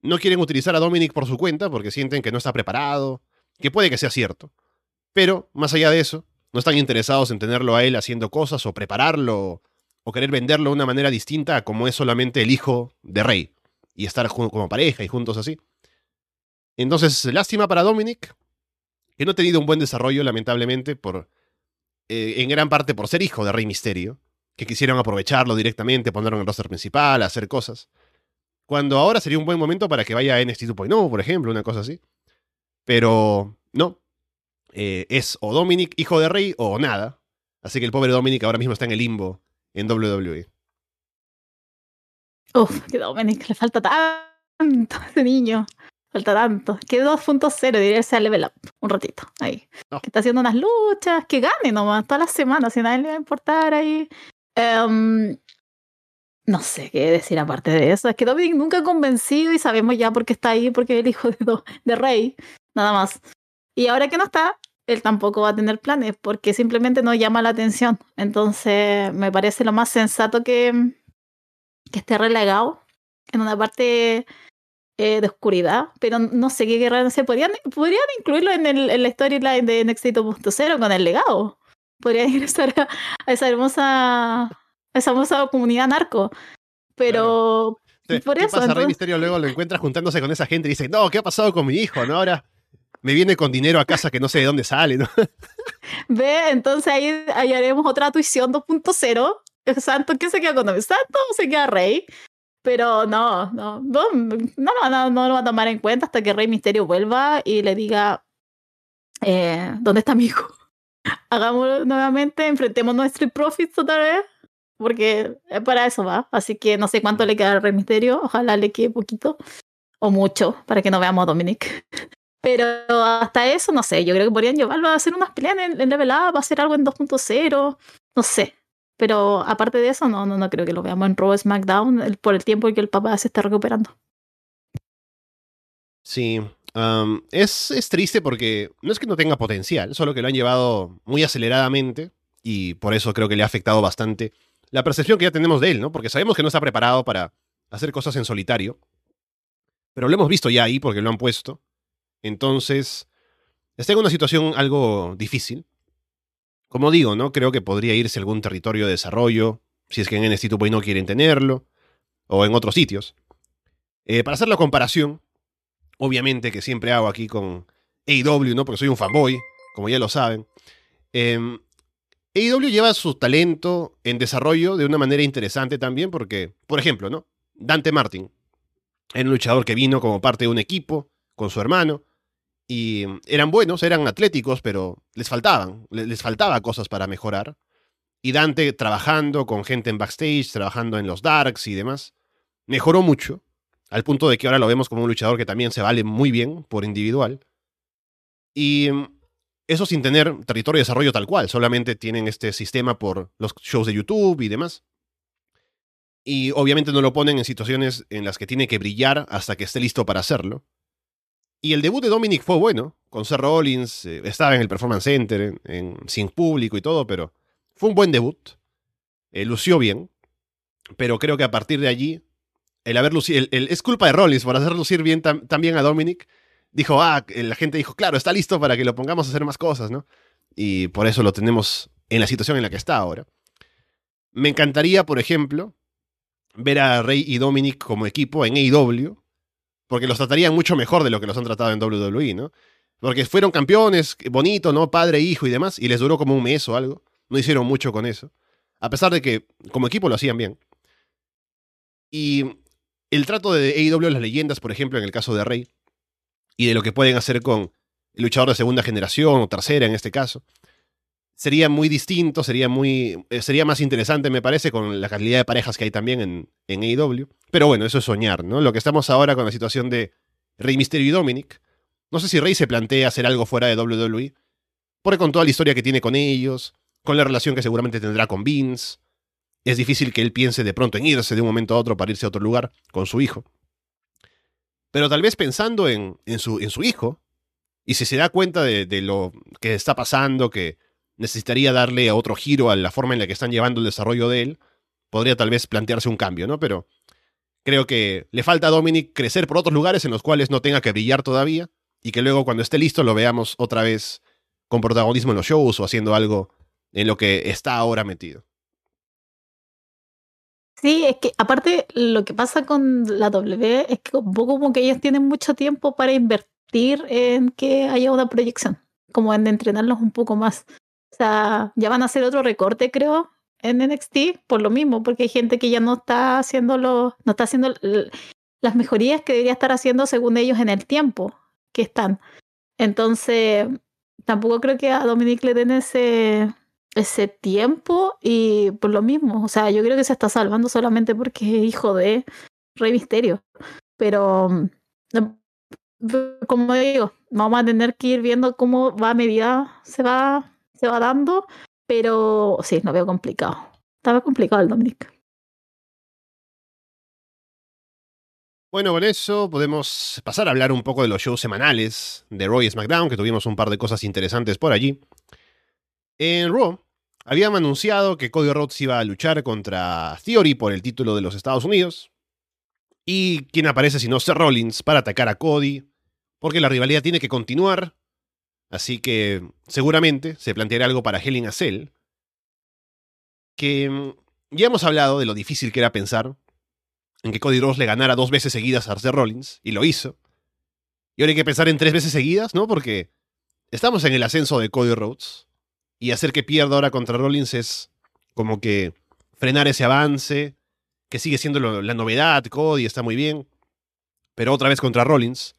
no quieren utilizar a Dominic por su cuenta porque sienten que no está preparado, que puede que sea cierto. Pero, más allá de eso, no están interesados en tenerlo a él haciendo cosas o prepararlo o querer venderlo de una manera distinta a como es solamente el hijo de Rey y estar como pareja y juntos así. Entonces, lástima para Dominic, que no ha tenido un buen desarrollo, lamentablemente, por, eh, en gran parte por ser hijo de Rey Misterio, que quisieron aprovecharlo directamente, ponerlo en el roster principal, hacer cosas. Cuando ahora sería un buen momento para que vaya a NXT 2.0, por ejemplo, una cosa así. Pero no. Eh, es o Dominic, hijo de Rey, o nada. Así que el pobre Dominic ahora mismo está en el limbo en WWE. Uf, que Dominic le falta tanto a ese niño. Falta tanto. Que 2.0 diría sea level up. Un ratito. Ahí. Que está haciendo unas luchas. Que gane nomás. Todas las semanas. Si nadie le va a importar ahí. Em, no sé qué decir aparte de eso. Es que Dominic nunca ha convencido y sabemos ya por qué está ahí. Porque es el hijo de, de Rey. Nada más. Y ahora que no está, él tampoco va a tener planes porque simplemente no llama la atención. Entonces, me parece lo más sensato que, que esté relegado en una parte eh, de oscuridad, pero no sé qué guerra se podrían, podrían incluirlo en, el, en la storyline de NXT 2.0 con el legado. Podrían ingresar a, a, esa hermosa a esa hermosa comunidad narco. Pero por ¿Qué eso, pasa? Rey Misterio luego lo encuentra juntándose con esa gente y dice, no, ¿qué ha pasado con mi hijo? ¿No? Ahora me viene con dinero a casa que no sé de dónde sale, ¿no? Ve, entonces ahí, ahí haremos otra tuición 2.0. Santo, ¿quién se queda con Santo o se queda Rey? Pero no, no, no, no, no, lo va a tomar en cuenta hasta que Rey Misterio vuelva y le diga, eh, ¿dónde está mi hijo? Hagámoslo nuevamente, enfrentemos nuestro Profits otra vez, porque para eso va. Así que no sé cuánto le queda al Rey Misterio, ojalá le quede poquito o mucho para que no veamos a Dominic. Pero hasta eso, no sé, yo creo que podrían llevarlo a hacer unas peleas en, en Level Up, a hacer algo en 2.0, no sé. Pero aparte de eso, no, no, no creo que lo veamos en Raw SmackDown por el tiempo que el papá se está recuperando. Sí, es, es triste porque no es que no tenga potencial, solo que lo han llevado muy aceleradamente y por eso creo que le ha afectado bastante la percepción que ya tenemos de él, ¿no? Porque sabemos que no está preparado para hacer cosas en solitario, pero lo hemos visto ya ahí porque lo han puesto. Entonces, está en una situación algo difícil. Como digo, ¿no? Creo que podría irse a algún territorio de desarrollo, si es que en NXT 2.0 no quieren tenerlo, o en otros sitios. Eh, para hacer la comparación, obviamente que siempre hago aquí con AEW, ¿no? Porque soy un fanboy, como ya lo saben. Eh, AEW lleva su talento en desarrollo de una manera interesante también, porque, por ejemplo, ¿no? Dante Martin era un luchador que vino como parte de un equipo con su hermano y eran buenos, eran atléticos, pero les faltaban, les faltaba cosas para mejorar. Y Dante trabajando con gente en backstage, trabajando en los darks y demás, mejoró mucho, al punto de que ahora lo vemos como un luchador que también se vale muy bien por individual. Y eso sin tener territorio de desarrollo tal cual, solamente tienen este sistema por los shows de YouTube y demás. Y obviamente no lo ponen en situaciones en las que tiene que brillar hasta que esté listo para hacerlo. Y el debut de Dominic fue bueno, con Seth Rollins, eh, estaba en el Performance Center, en, sin público y todo, pero fue un buen debut. Eh, lució bien, pero creo que a partir de allí, el haber lucido, es culpa de Rollins por hacer lucir bien también a Dominic. Dijo, ah, la gente dijo, claro, está listo para que lo pongamos a hacer más cosas, ¿no? Y por eso lo tenemos en la situación en la que está ahora. Me encantaría, por ejemplo, ver a Rey y Dominic como equipo en AEW, porque los tratarían mucho mejor de lo que los han tratado en WWE, ¿no? Porque fueron campeones, bonito, ¿no? Padre, hijo y demás, y les duró como un mes o algo. No hicieron mucho con eso. A pesar de que como equipo lo hacían bien. Y el trato de AEW, las leyendas, por ejemplo, en el caso de Rey, y de lo que pueden hacer con el luchador de segunda generación o tercera en este caso, sería muy distinto, sería, muy, eh, sería más interesante, me parece, con la calidad de parejas que hay también en, en AEW. Pero bueno, eso es soñar, ¿no? Lo que estamos ahora con la situación de Rey Mysterio y Dominic. No sé si Rey se plantea hacer algo fuera de WWE, porque con toda la historia que tiene con ellos, con la relación que seguramente tendrá con Vince, es difícil que él piense de pronto en irse de un momento a otro para irse a otro lugar con su hijo. Pero tal vez pensando en, en, su, en su hijo, y si se da cuenta de lo que está pasando, que necesitaría darle otro giro a la forma en la que están llevando el desarrollo de él, podría tal vez plantearse un cambio, ¿no? Pero creo que le falta a Dominic crecer por otros lugares en los cuales no tenga que brillar todavía y que luego cuando esté listo lo veamos otra vez con protagonismo en los shows o haciendo algo en lo que está ahora metido. Sí, es que aparte lo que pasa con la W es que un poco como que ellos tienen mucho tiempo para invertir en que haya una proyección, como en entrenarlos un poco más. O sea, ya van a hacer otro recorte, creo, en NXT, por lo mismo, porque hay gente que ya no está haciendo no está haciendo las mejorías que debería estar haciendo según ellos en el tiempo que están. Entonces, tampoco creo que a Dominic le den ese, ese tiempo y por lo mismo, o sea, yo creo que se está salvando solamente porque es hijo de Rey Misterio. Pero, como digo, vamos a tener que ir viendo cómo va a medida se va se va dando, pero sí, lo veo complicado. Estaba complicado el Dominic. Bueno, con eso podemos pasar a hablar un poco de los shows semanales de Raw y SmackDown, que tuvimos un par de cosas interesantes por allí. En Raw, habían anunciado que Cody Rhodes iba a luchar contra Theory por el título de los Estados Unidos. Y quién aparece si no Seth Rollins para atacar a Cody, porque la rivalidad tiene que continuar Así que seguramente se planteará algo para Hell in a Cell. Que mm, ya hemos hablado de lo difícil que era pensar en que Cody Rhodes le ganara dos veces seguidas a Seth Rollins, y lo hizo. Y ahora hay que pensar en tres veces seguidas, ¿no? Porque estamos en el ascenso de Cody Rhodes, y hacer que pierda ahora contra Rollins es como que frenar ese avance, que sigue siendo la novedad, Cody está muy bien, pero otra vez contra Rollins.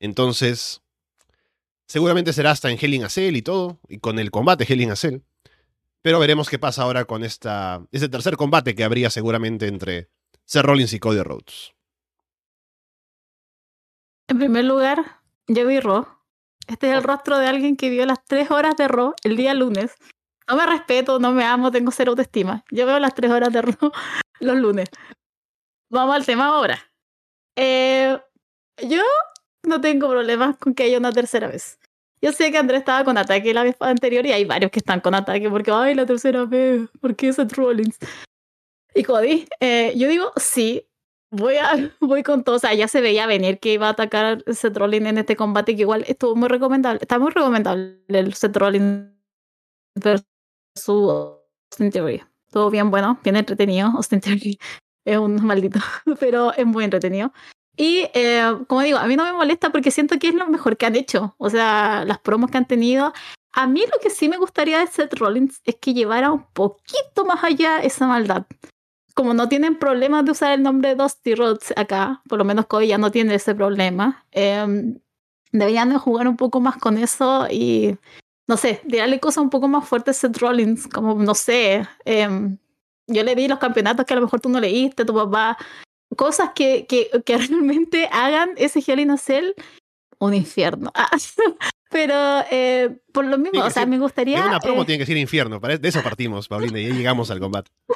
Entonces, seguramente será hasta en Hell in a Cell y todo, y con el combate Hell in a Cell. Pero veremos qué pasa ahora con esta, este tercer combate que habría seguramente entre Seth Rollins y Cody Rhodes. En primer lugar, yo vi Raw. Este es el rostro de alguien que vio las tres horas de Raw el día lunes. No me respeto, no me amo, tengo cero autoestima. Yo veo las tres horas de Raw los lunes. Vamos al tema ahora. Eh, yo no tengo problemas con que haya una tercera vez. Yo sé que Andrés estaba con ataque la vez anterior y hay varios que están con ataque porque, ay, la tercera vez, ¿por qué Seth Rollins? Y Cody, eh, yo digo, sí, voy, a, voy con todo. O sea, ya se veía venir que iba a atacar Seth Rollins en este combate, que igual estuvo muy recomendable. Está muy recomendable el Seth Rollins versus Austin Theory. Estuvo bien bueno, bien entretenido. Austin Theory es un maldito, pero es muy entretenido. Y eh, como digo, a mí no me molesta porque siento que es lo mejor que han hecho. O sea, las promos que han tenido. A mí lo que sí me gustaría de Seth Rollins es que llevara un poquito más allá esa maldad como no tienen problemas de usar el nombre Dusty Rhodes acá, por lo menos Cody ya no tiene ese problema, eh, deberían de jugar un poco más con eso y, no sé, tirarle cosas un poco más fuertes a Seth Rollins, como, no sé, eh, yo le di los campeonatos que a lo mejor tú no leíste, tu papá, cosas que, que, que realmente hagan ese Hell in a Cell un infierno. Ah, Pero eh, por lo mismo, o sea, ser- me gustaría... En una promo eh, tiene que ser infierno, de eso partimos, Paulina, y ahí llegamos al combate.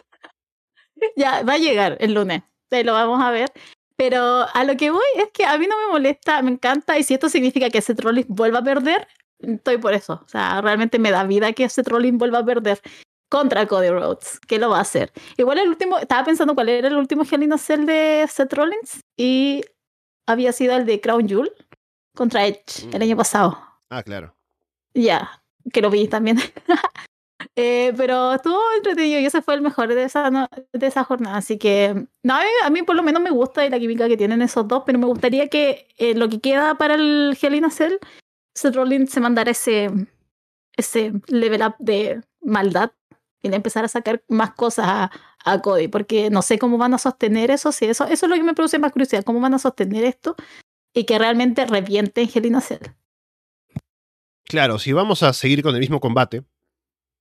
Ya, va a llegar el lunes. Te lo vamos a ver. Pero a lo que voy es que a mí no me molesta, me encanta. Y si esto significa que Seth Rollins vuelva a perder, estoy por eso. O sea, realmente me da vida que Seth Rollins vuelva a perder contra Cody Rhodes, que lo va a hacer. Igual el último, estaba pensando cuál era el último Hell in a Cell de Seth Rollins y había sido el de Crown Jewel contra Edge el año pasado. Ah, claro. Ya, que lo vi también. Eh, pero estuvo entretenido y ese fue el mejor de esa, no- de esa jornada. Así que, no, a mí, a mí por lo menos me gusta la química que tienen esos dos, pero me gustaría que eh, lo que queda para el Hell in a Cell, Seth Rollins se mandara ese, ese level up de maldad y empezar a sacar más cosas a, Cody, porque no sé cómo van a sostener eso, sí, eso, eso es lo que me produce más curiosidad, cómo van a sostener esto y que realmente reviente en Hell in a Cell. Claro, si vamos a seguir con el mismo combate,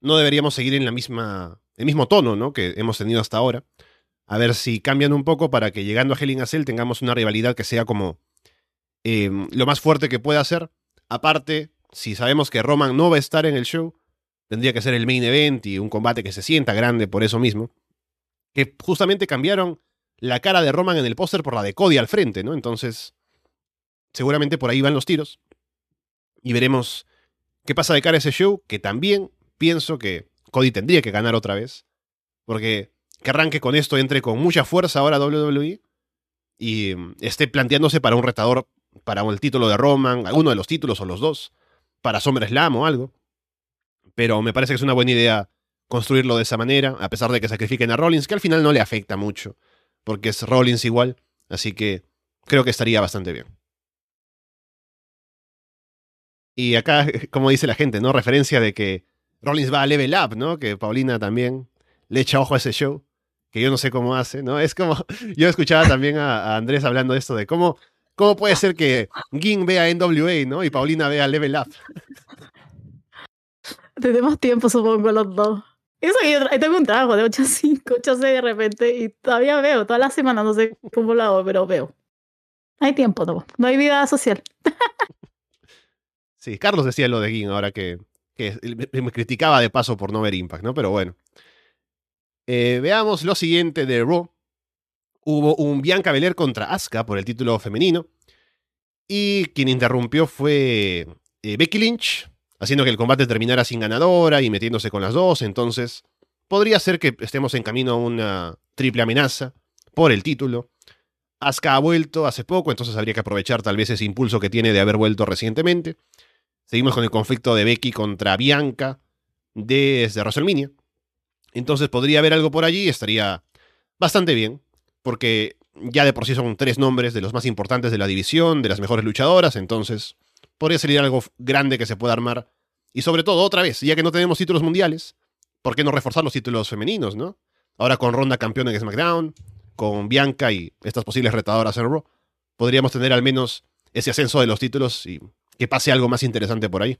no deberíamos seguir en la misma, el mismo tono, ¿no? Que hemos tenido hasta ahora. A ver si cambian un poco para que llegando a a Cell tengamos una rivalidad que sea como eh, lo más fuerte que pueda ser. Aparte, si sabemos que Roman no va a estar en el show, tendría que ser el main event y un combate que se sienta grande por eso mismo. Que justamente cambiaron la cara de Roman en el póster por la de Cody al frente, ¿no? Entonces, seguramente por ahí van los tiros. Y veremos qué pasa de cara a ese show, que también pienso que Cody tendría que ganar otra vez. Porque que arranque con esto, entre con mucha fuerza ahora WWE y mm, esté planteándose para un retador para el título de Roman, alguno de los títulos o los dos, para SummerSlam o algo. Pero me parece que es una buena idea construirlo de esa manera, a pesar de que sacrifiquen a Rollins, que al final no le afecta mucho, porque es Rollins igual, así que creo que estaría bastante bien. Y acá, como dice la gente, ¿no? Referencia de que Rollins va a level up, ¿no? Que Paulina también le echa ojo a ese show, que yo no sé cómo hace, ¿no? Es como, yo escuchaba también a, Andrés hablando de esto, de cómo, cómo puede ser que Ging vea NWA, ¿no? Y Paulina vea level up. Tenemos tiempo, supongo, los dos. Eso que yo tengo un trabajo de 8 a 5, 8 a 6 de repente y todavía veo, toda la semana, no sé cómo lo hago, pero veo. Hay tiempo, no, no hay vida social. Sí, Carlos decía lo de Ging ahora que, que me- me criticaba de paso por no ver Impact, ¿no? Pero bueno. Eh, veamos lo siguiente de Raw. Hubo un Bianca Belair contra Asuka por el título femenino. Y quien interrumpió fue eh, Becky Lynch, haciendo que el combate terminara sin ganadora y metiéndose con las dos. Entonces, podría ser que estemos en camino a una triple amenaza por el título. Asuka ha vuelto hace poco, entonces habría que aprovechar tal vez ese impulso que tiene de haber vuelto recientemente. Seguimos con el conflicto de Becky contra Bianca desde WrestleMania. Entonces podría haber algo por allí estaría bastante bien, porque ya de por sí son tres nombres de los más importantes de la división, de las mejores luchadoras, entonces podría salir algo grande que se pueda armar. Y sobre todo, otra vez, ya que no tenemos títulos mundiales, ¿por qué no reforzar los títulos femeninos, no? Ahora con Ronda campeón en SmackDown, con Bianca y estas posibles retadoras en Raw, podríamos tener al menos ese ascenso de los títulos y que pase algo más interesante por ahí.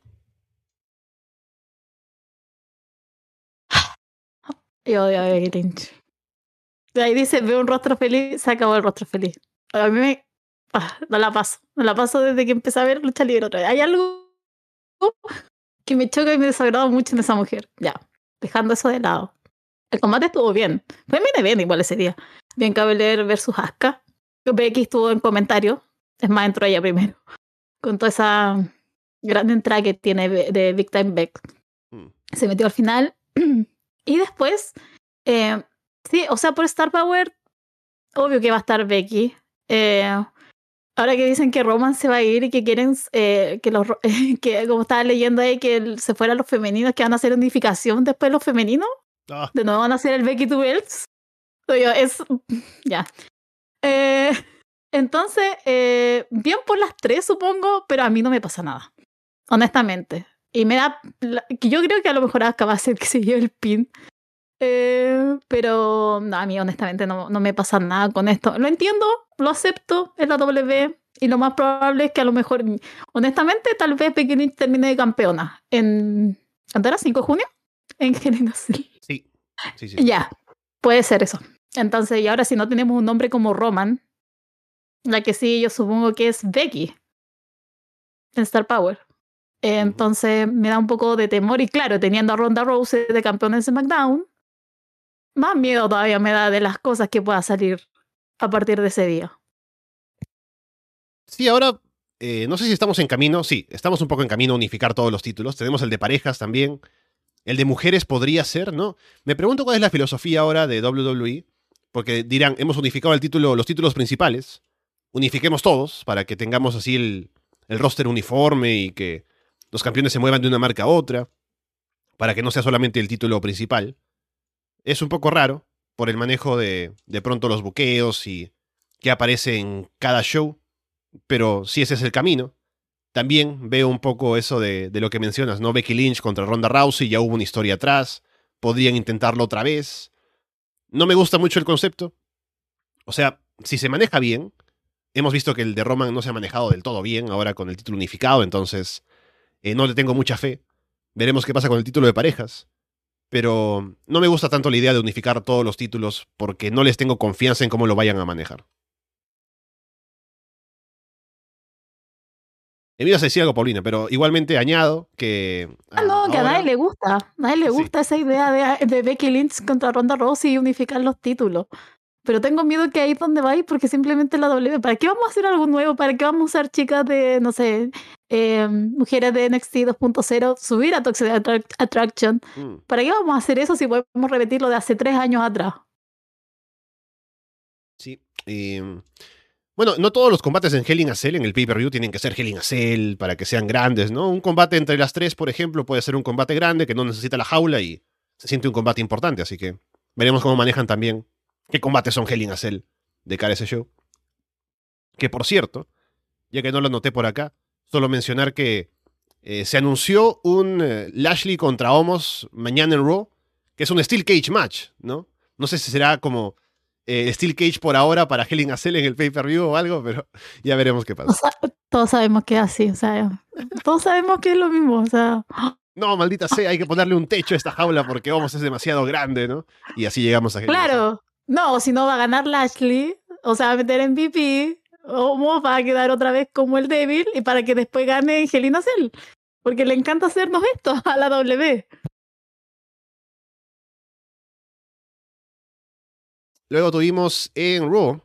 Yo odio a Becky Lynch. Ahí dice, veo un rostro feliz, se acabó el rostro feliz. A mí me... ah, no la paso. No la paso desde que empecé a ver lucha libre otra vez. Hay algo que me choca y me desagrada mucho en esa mujer. Ya, dejando eso de lado. El combate estuvo bien. Fue bien bien igual ese día. Bien Belair versus Asuka. Becky estuvo en comentario. Es más, entró ella primero. Con toda esa gran entrada que tiene de Big Time Beck. Mm. Se metió al final. y después, eh, sí, o sea, por Star Power, obvio que va a estar Becky. Eh, ahora que dicen que Roman se va a ir y que quieren eh, que los que como estaba leyendo ahí que se fueran los femeninos que van a hacer unificación después los femeninos. Ah, de nuevo van a hacer el Becky to Belts es ya. Eh, entonces eh, bien por las tres supongo pero a mí no me pasa nada honestamente. Y me da que yo creo que a lo mejor acaba de ser que se lleve el pin eh, pero no, a mí honestamente no, no me pasa nada con esto. Lo entiendo, lo acepto, es la W y lo más probable es que a lo mejor, honestamente, tal vez Becky Lynch termine de campeona en... ¿Cuándo era? ¿5 de junio? En Cell. sí. Sí, sí. Ya, puede ser eso. Entonces, y ahora si no tenemos un nombre como Roman, la que sí yo supongo que es Becky en Star Power. Entonces me da un poco de temor y claro, teniendo a Ronda Rousey de campeona en SmackDown, más miedo todavía me da de las cosas que pueda salir a partir de ese día. Sí, ahora eh, no sé si estamos en camino. Sí, estamos un poco en camino a unificar todos los títulos. Tenemos el de parejas también. El de mujeres podría ser, ¿no? Me pregunto cuál es la filosofía ahora de WWE. Porque dirán, hemos unificado el título, los títulos principales. Unifiquemos todos para que tengamos así el, el roster uniforme y que los campeones se muevan de una marca a otra. Para que no sea solamente el título principal. Es un poco raro por el manejo de, de pronto los buqueos y que aparece en cada show pero si ese es el camino. También veo un poco eso de, de lo que mencionas, ¿no? Becky Lynch contra Ronda Rousey, ya hubo una historia atrás, podrían intentarlo otra vez. No me gusta mucho el concepto. O sea, si se maneja bien, hemos visto que el de Roman no se ha manejado del todo bien ahora con el título unificado, entonces eh, no le tengo mucha fe. Veremos qué pasa con el título de parejas. Pero no me gusta tanto la idea de unificar todos los títulos porque no les tengo confianza en cómo lo vayan a manejar. Me ibas a decir algo, Paulina, pero igualmente añado que. Ah, no, que a nadie le gusta. A nadie le Sí. gusta esa idea de, de Becky Lynch contra Ronda Rousey y unificar los títulos. Pero tengo miedo que ahí es donde va a ir porque simplemente la W. ¿Para qué vamos a hacer algo nuevo? ¿Para qué vamos a usar chicas de, no sé, eh, mujeres de NXT 2.0, subir a Toxic Attract- Attraction? Mm. ¿Para qué vamos a hacer eso si podemos repetir lo de hace tres años atrás? Sí. y, bueno, no todos los combates en Hell in a Cell, en el pay-per-view, tienen que ser Hell in a Cell para que sean grandes, ¿no? Un combate entre las tres, por ejemplo, puede ser un combate grande que no necesita la jaula y se siente un combate importante, así que veremos cómo manejan también qué combates son Hell in a Cell de cara a ese show. Que por cierto, ya que no lo anoté por acá, solo mencionar que eh, se anunció un eh, Lashley contra Homos mañana en Raw, que es un Steel Cage match, ¿no? No sé si será como eh, Steel Cage por ahora para Hell in a Cell en el pay-per-view o algo, pero ya veremos qué O pasa. sea, todos sabemos que es así, o sea, todos sabemos que es lo mismo, o sea, No, maldita sea, hay que ponerle un techo a esta jaula porque Homos es demasiado grande, ¿no? Y así llegamos a Cell. claro, no, si no va a ganar Lashley, o sea, va a meter en VP, o Moss va a quedar otra vez como el débil y para que después gane Angelina Cell, porque le encanta hacernos esto a la W. Luego tuvimos en Raw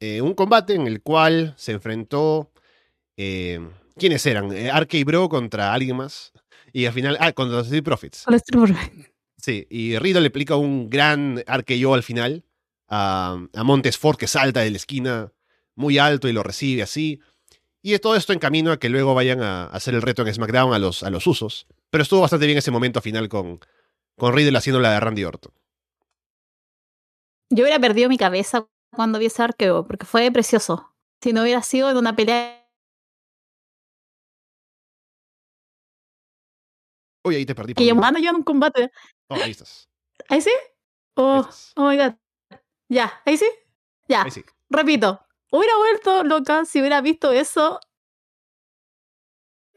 eh, un combate en el cual se enfrentó. eh, ¿Quiénes eran? Eh, RK Bro contra alguien más. Y al final. Ah, contra los Street Profits. Los Sí, y Riddle le aplica un gran RKO al final a, a Montes Ford que salta de la esquina muy alto y lo recibe así. Y todo esto en camino a que luego vayan a, hacer el reto en SmackDown a los, a los usos. Pero estuvo bastante bien ese momento final con, con Riddle haciendo la de Randy Orton. Yo hubiera perdido mi cabeza cuando vi ese arqueo, porque fue precioso. Si no hubiera sido en una pelea Uy, ahí te perdí. que yo mano yo en un combate. Oh, ahí estás. ¿Ahí sí? Oh, oh my god. Ya, ahí sí. Ya, Ahí sí. repito. Hubiera vuelto loca si hubiera visto eso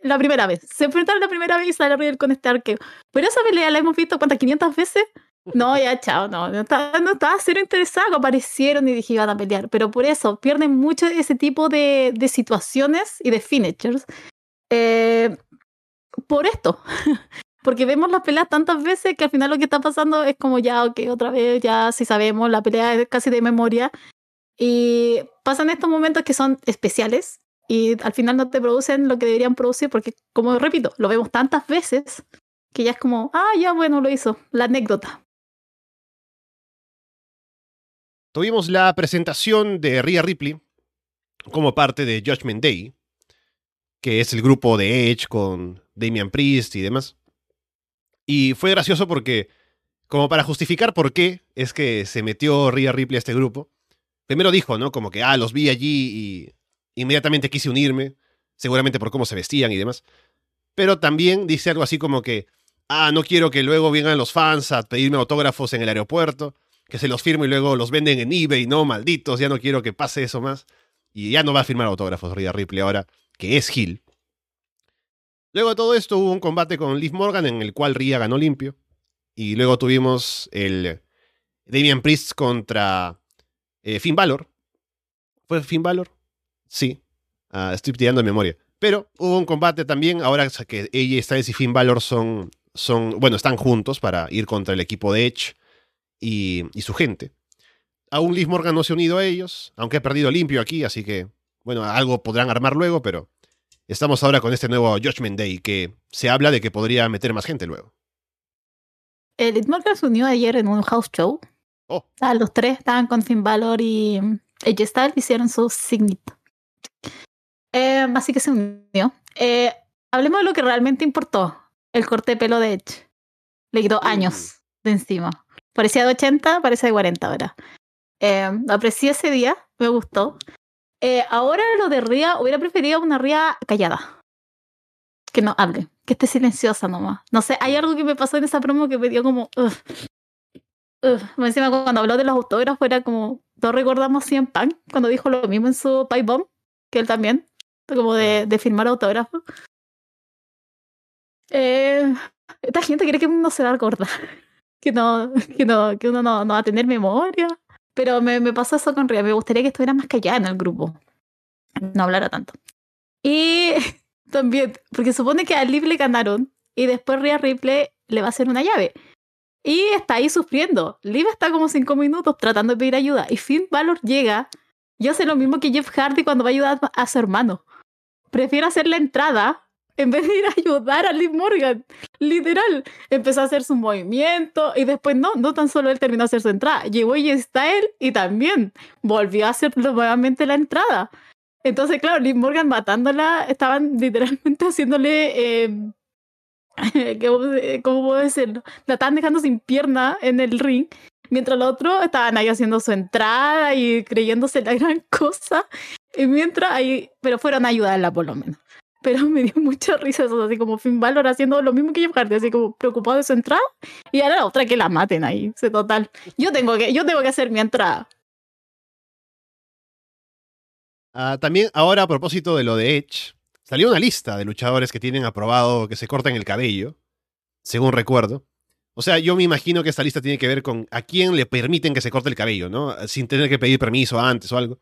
la primera vez. Se enfrentaron la primera vez y sale Riddle con este arqueo. Pero esa pelea la hemos visto cuántas, 500 veces. No, ya, chao, no. No estaba, no estaba cero interesado. Aparecieron y dije iban a pelear. Pero por eso pierden mucho ese tipo de, de situaciones y de finishers. eh, por esto. Porque vemos las peleas tantas veces que al final lo que está pasando es como ya, ok, otra vez, ya sí sabemos, la pelea es casi de memoria. Y pasan estos momentos que son especiales y al final no te producen lo que deberían producir porque, como repito, lo vemos tantas veces que ya es como, ah, ya bueno, lo hizo, la anécdota. Tuvimos la presentación de Rhea Ripley como parte de Judgment Day, que es el grupo de Edge con Damian Priest y demás. Y fue gracioso porque, como para justificar por qué es que se metió Rhea Ripley a este grupo, primero dijo, ¿no? Como que, ah, los vi allí y inmediatamente quise unirme, seguramente por cómo se vestían y demás. Pero también dice algo así como que, ah, no quiero que luego vengan los fans a pedirme autógrafos en el aeropuerto que se los firmo y luego los venden en eBay, no, malditos, ya no quiero que pase eso más. Y ya no va a firmar autógrafos Rhea Ripley ahora, que es Hill. Luego de todo esto hubo un combate con Liv Morgan en el cual Rhea ganó limpio. Y luego tuvimos el Damian Priest contra eh, Finn. ¿Fue Finn Balor? Sí. Ah, estoy tirando de memoria. Pero hubo un combate también, ahora que AJ Styles y Finn Balor son, son, bueno, están juntos para ir contra el equipo de Edge y, y su gente. Aún Liv Morgan no se ha unido a ellos, aunque ha perdido limpio aquí, así que, bueno, algo podrán armar luego, pero estamos ahora con este nuevo Judgment Day, que se habla de que podría meter más gente luego. El Liv Morgan se unió ayer en un house show. Oh. Ah, los tres estaban con Finn Balor y AJ Styles hicieron su signito. Eh, así que se unió. Eh, hablemos de lo que realmente importó. El corte de pelo de Edge. Le quitó Mm. años de encima. Parecía de 80, parece de 40 ahora. Eh, aprecié ese día, me gustó. Eh, ahora lo de Ria, hubiera preferido una Ria callada. Que no hable, que esté silenciosa nomás. No sé, hay algo que me pasó en esa promo que me dio como... Más Encima cuando habló de los autógrafos era como... Todos recordamos CM Punk cuando dijo lo mismo en su Pipe Bomb, que él también, como de, de firmar autógrafos. Eh, esta gente quiere que uno se da gorda, que no, que no, que uno no, no va a tener memoria. Pero me, me pasó eso con Ria. Me gustaría que estuviera más callada en el grupo. No hablara tanto. Y también, porque supone que a Liv le ganaron y después Rhea Ripley le va a hacer una llave. Y está ahí sufriendo. Liv está como cinco minutos tratando de pedir ayuda. Y Finn Balor llega y hace lo mismo que Jeff Hardy cuando va a ayudar a su hermano. Prefiere hacer la entrada en vez de ir a ayudar a Liv Morgan. Literal. Empezó a hacer su movimiento y después no, no tan solo él terminó de hacer su entrada. Llegó y está él y también volvió a hacer nuevamente la entrada. Entonces, claro, Liv Morgan matándola, estaban literalmente haciéndole... Eh, ¿Cómo cómo puedo decirlo? La estaban dejando sin pierna en el ring, mientras los otros estaban ahí haciendo su entrada y creyéndose la gran cosa. Y mientras ahí, pero fueron a ayudarla por lo menos. Pero me dio mucha risa eso, así como Finn Balor haciendo lo mismo que Jeff Hardy, así como preocupado de su entrada. Y ahora la otra que la maten ahí, total. Yo tengo que, yo tengo que hacer mi entrada. Ah, también, ahora a propósito de lo de Edge, salió una lista de luchadores que tienen aprobado que se corten el cabello, según recuerdo. O sea, yo me imagino que esta lista tiene que ver con a quién le permiten que se corte el cabello, ¿no? Sin tener que pedir permiso antes o algo.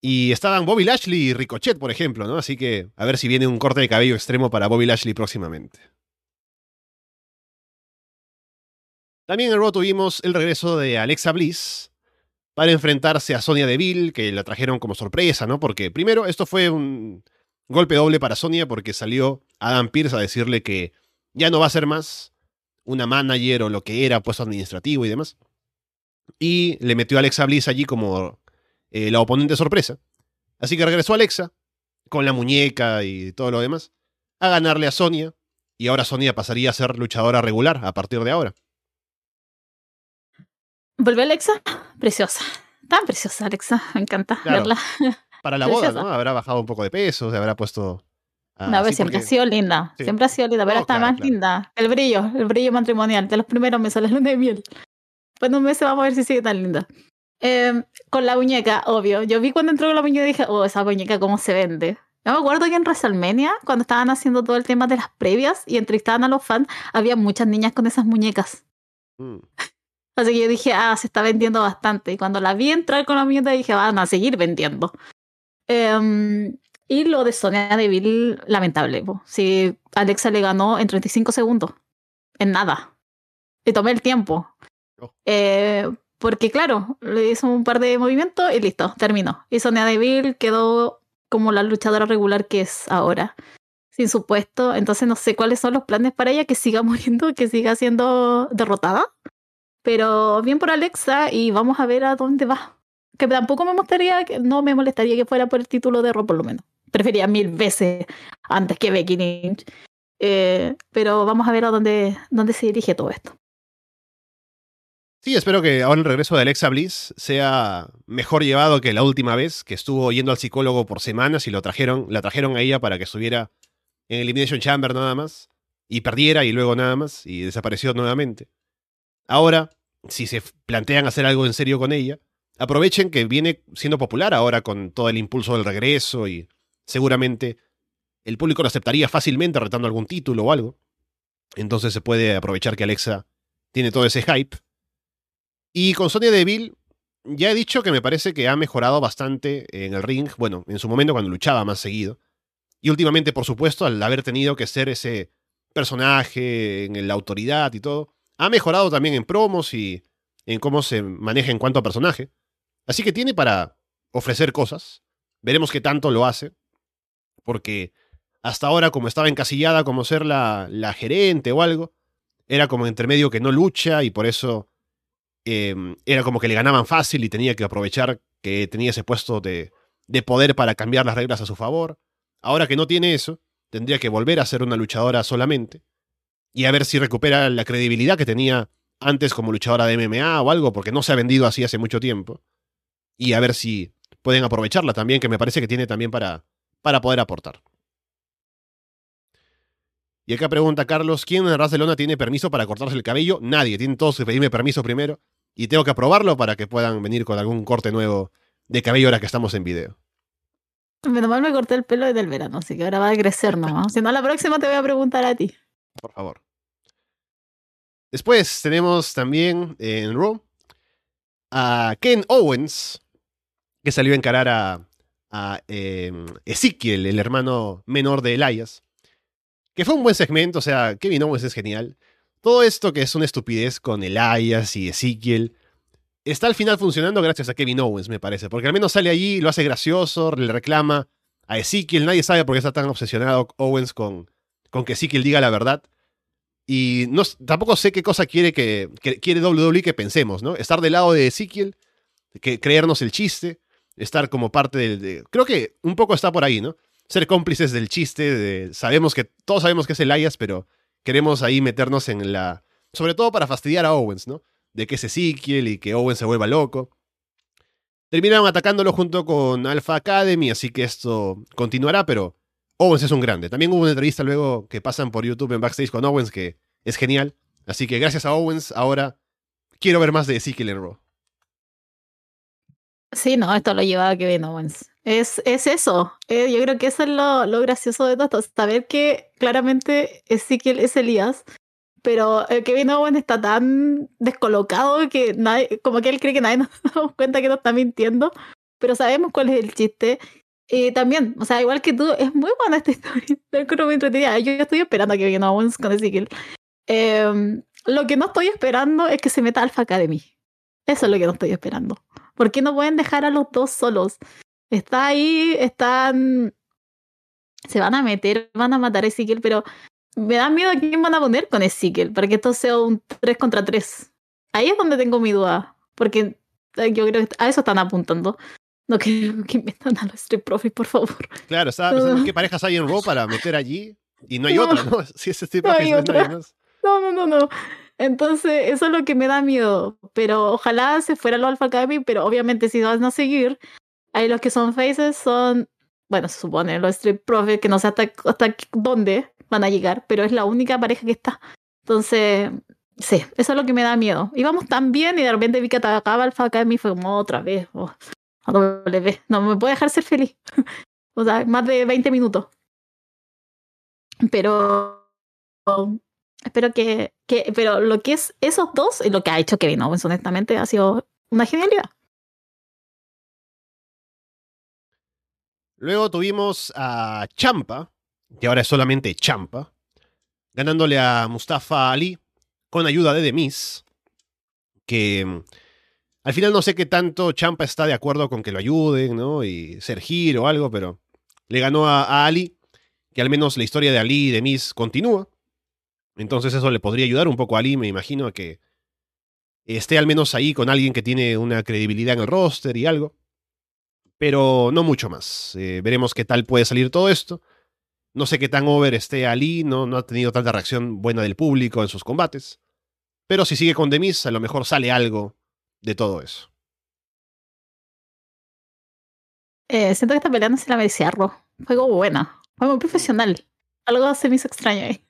Y estaban Bobby Lashley y Ricochet, por ejemplo, ¿no? Así que a ver si viene un corte de cabello extremo para Bobby Lashley próximamente. También en Raw tuvimos el regreso de Alexa Bliss para enfrentarse a Sonia Deville, que la trajeron como sorpresa, ¿no? Porque primero, esto fue un golpe doble para Sonia porque salió Adam Pierce a decirle que ya no va a ser más una manager o lo que era, puesto administrativo y demás. Y le metió a Alexa Bliss allí como eh, la oponente sorpresa. Así que regresó Alexa con la muñeca y todo lo demás a ganarle a Sonia. Y ahora Sonia pasaría a ser luchadora regular a partir de ahora. ¿Volvió Alexa? Preciosa. Tan preciosa, Alexa. Me encanta Claro. verla. Para la boda. ¿no? Habrá bajado un poco de peso, se habrá puesto. ah, No, sí, siempre porque- ha sido linda. Sí. Siempre ha sido linda, pero No, está claro, más claro. linda. El brillo, el brillo matrimonial. De los primeros me sale luna de miel. De un mes vamos a ver si sigue tan linda. Em, con la muñeca, obvio. Yo vi cuando entró con la muñeca y dije, oh, esa muñeca cómo se vende. Yo me acuerdo que en WrestleMania, cuando estaban haciendo todo el tema de las previas y entrevistaban a los fans, había muchas niñas con esas muñecas. Mm. Así que yo dije, ah, se está vendiendo bastante. Y cuando la vi entrar con la muñeca dije, van a seguir vendiendo. Em, y lo de Sonia Deville, lamentable. Si Alexa le ganó en 35 segundos, en nada. Y tomé el tiempo. Oh. Eh, porque claro, le hizo un par de movimientos y listo, terminó. Y Sonia Deville quedó como la luchadora regular que es ahora, sin su puesto. Entonces no sé cuáles son los planes para ella, que siga muriendo, que siga siendo derrotada. Pero bien por Alexa y vamos a ver a dónde va. Que tampoco me gustaría, no me molestaría que fuera por el título de Raw por lo menos. Prefería mil veces antes que Becky Lynch. Eh, pero vamos a ver a dónde, dónde se dirige todo esto. Sí, espero que ahora el regreso de Alexa Bliss sea mejor llevado que la última vez, que estuvo yendo al psicólogo por semanas y lo trajeron, la trajeron a ella para que estuviera en Elimination Chamber nada más, y perdiera y luego nada más, y desapareció nuevamente. Ahora, si se plantean hacer algo en serio con ella, aprovechen que viene siendo popular ahora con todo el impulso del regreso y seguramente el público lo aceptaría fácilmente retando algún título o algo. Entonces se puede aprovechar que Alexa tiene todo ese hype y con Sonia Deville, ya he dicho que me parece que ha mejorado bastante en el ring, bueno, en su momento cuando luchaba más seguido. Y últimamente, por supuesto, al haber tenido que ser ese personaje en la autoridad y todo, ha mejorado también en promos y en cómo se maneja en cuanto a personaje. Así que tiene para ofrecer cosas. Veremos qué tanto lo hace. Porque hasta ahora, como estaba encasillada como ser la, la gerente o algo, era como entre medio que no lucha y por eso Em, era como que le ganaban fácil y tenía que aprovechar que tenía ese puesto de, de poder para cambiar las reglas a su favor. Ahora que no tiene eso, tendría que volver a ser una luchadora solamente y a ver si recupera la credibilidad que tenía antes como luchadora de MMA o algo, porque no se ha vendido así hace mucho tiempo. Y a ver si pueden aprovecharla también, que me parece que tiene también para, para poder aportar. Y acá pregunta Carlos, ¿quién en Barcelona tiene permiso para cortarse el cabello? Nadie, tienen todos que pedirme permiso primero y tengo que aprobarlo para que puedan venir con algún corte nuevo de cabello ahora que estamos en video. Menos mal me corté el pelo desde el verano, así que ahora va a crecer nomás. si no, la próxima te voy a preguntar a ti. Por favor. Después tenemos también en Raw a Ken Owens, que salió a encarar a, a em, Ezekiel, el hermano menor de Elias. Que fue un buen segmento, o sea, Kevin Owens es genial. Todo esto que es una estupidez con Elias y Ezekiel, está al final funcionando gracias a Kevin Owens, me parece, porque al menos sale allí, lo hace gracioso, le reclama a Ezekiel, nadie sabe por qué está tan obsesionado Owens con, que Ezekiel diga la verdad. Y tampoco sé qué cosa quiere que, quiere WWE que pensemos, ¿no? Estar del lado de Ezekiel, que creernos el chiste, estar como parte del... creo que un poco está por ahí, ¿no? Ser cómplices del chiste, de, sabemos que todos sabemos que es Elias, pero queremos ahí meternos en la... Sobre todo para fastidiar a Owens, ¿no? De que es Ezekiel y que Owens se vuelva loco. Terminaron atacándolo junto con Alpha Academy, así que esto continuará, pero Owens es un grande. También hubo una entrevista luego que pasan por YouTube en backstage con Owens que es genial. Así que gracias a Owens, ahora quiero ver más de Ezekiel en Raw. Sí, no, esto lo lleva a Kevin Owens. Es, es eso. Eh, yo creo que eso es lo, lo gracioso de todo esto. Saber que claramente Ezekiel es Elías, pero eh, Kevin Owens está tan descolocado que nadie, como que él cree que nadie nos da cuenta que no está mintiendo, pero sabemos cuál es el chiste. Y también, o sea, igual que tú, es muy buena esta historia. Yo estoy esperando a Kevin Owens con Ezekiel. Em, lo que no estoy esperando es que se meta Alpha Academy. Eso es lo que no estoy esperando. ¿Por qué no pueden dejar a los dos solos? Está ahí, están. Se van a meter, van a matar a Ezekiel, pero me da miedo a quién van a poner con Ezekiel para que esto sea un 3 contra 3. Ahí es donde tengo mi duda, porque yo creo que a eso están apuntando. No quiero que metan a los Street Profits, por favor. Claro, estaba pensando qué parejas hay en Raw para meter allí y no hay otra, ¿no? Si es Street Profits, no, no, no, no. Entonces, eso es lo que me da miedo. Pero ojalá se fuera lo Alpha Academy, pero obviamente si van a seguir, Ahí los que son faces son, bueno, se supone, los Street Profits, que no sé hasta, hasta dónde van a llegar, pero es la única pareja que está. Entonces, Sí, eso es lo que me da miedo. Íbamos tan bien y de repente vi que atacaba Alpha Academy y fue como otra vez. Oh. No me puede dejar ser feliz. o sea, más de 20 minutos. Pero espero que, que, pero lo que es esos dos y lo que ha hecho Kevin Owens, honestamente, ha sido una genialidad. Luego tuvimos a Champa, que ahora es solamente Champa, ganándole a Mustafa Ali con ayuda de Demis, que mm, al final no sé qué tanto Champa está de acuerdo con que lo ayuden, ¿no? Y ser giro o algo, pero le ganó a, a, Ali, que al menos la historia de Ali y Demis continúa. Entonces eso le podría ayudar un poco a Ali, me imagino, a que esté al menos ahí con alguien que tiene una credibilidad en el roster y algo. Pero no mucho más. Eh, veremos qué tal puede salir todo esto. No sé qué tan over esté Ali, no, no ha tenido tanta reacción buena del público en sus combates. Pero si sigue con Demis, a lo mejor sale algo de todo eso. Eh, siento que esta pelea no se la merecía Fue como buena. Fue muy profesional. Algo se me hizo extraño ahí.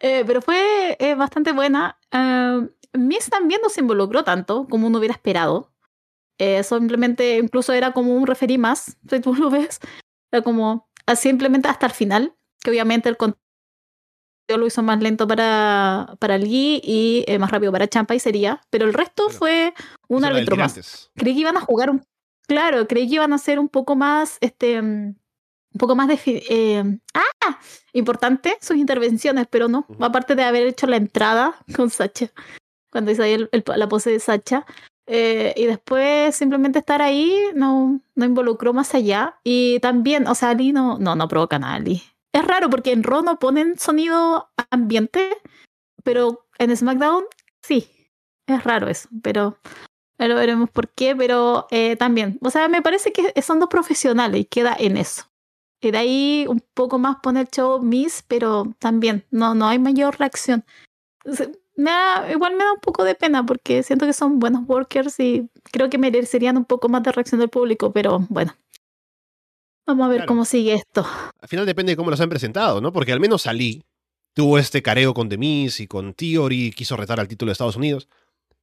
Eh, pero fue eh, bastante buena. Uh, Miss también no se involucró tanto como uno hubiera esperado. Eh, simplemente, incluso era como un referí más, si tú lo ves. Era como simplemente hasta el final, que obviamente el conteo lo hizo más lento para, para Lee y eh, más rápido para Champa y sería, pero el resto pero, fue un árbitro más. Creí que iban a jugar un. Claro, creí que iban a ser un poco más. este un poco más de... Eh, ¡Ah! Importante sus intervenciones, pero no. Uh -huh. Aparte de haber hecho la entrada con Sacha, cuando hizo ahí el, el, la pose de Sacha. Eh, y después simplemente estar ahí no, no involucró más allá. Y también, o sea, Ali no, no, no provoca nada, Ali. Es raro porque en Raw no ponen sonido ambiente, pero en SmackDown sí. Es raro eso, pero pero veremos por qué, pero eh, también, o sea, me parece que son dos profesionales y queda en eso. Y de ahí un poco más poner show Miss, pero también no, no hay mayor reacción. Me da, igual me da un poco de pena porque siento que son buenos workers y creo que merecerían un poco más de reacción del público, pero bueno. Vamos a ver claro. cómo sigue esto. Al final depende de cómo los han presentado, ¿no? Porque al menos Ali tuvo este careo con The Miz y con Theory, quiso retar al título de Estados Unidos.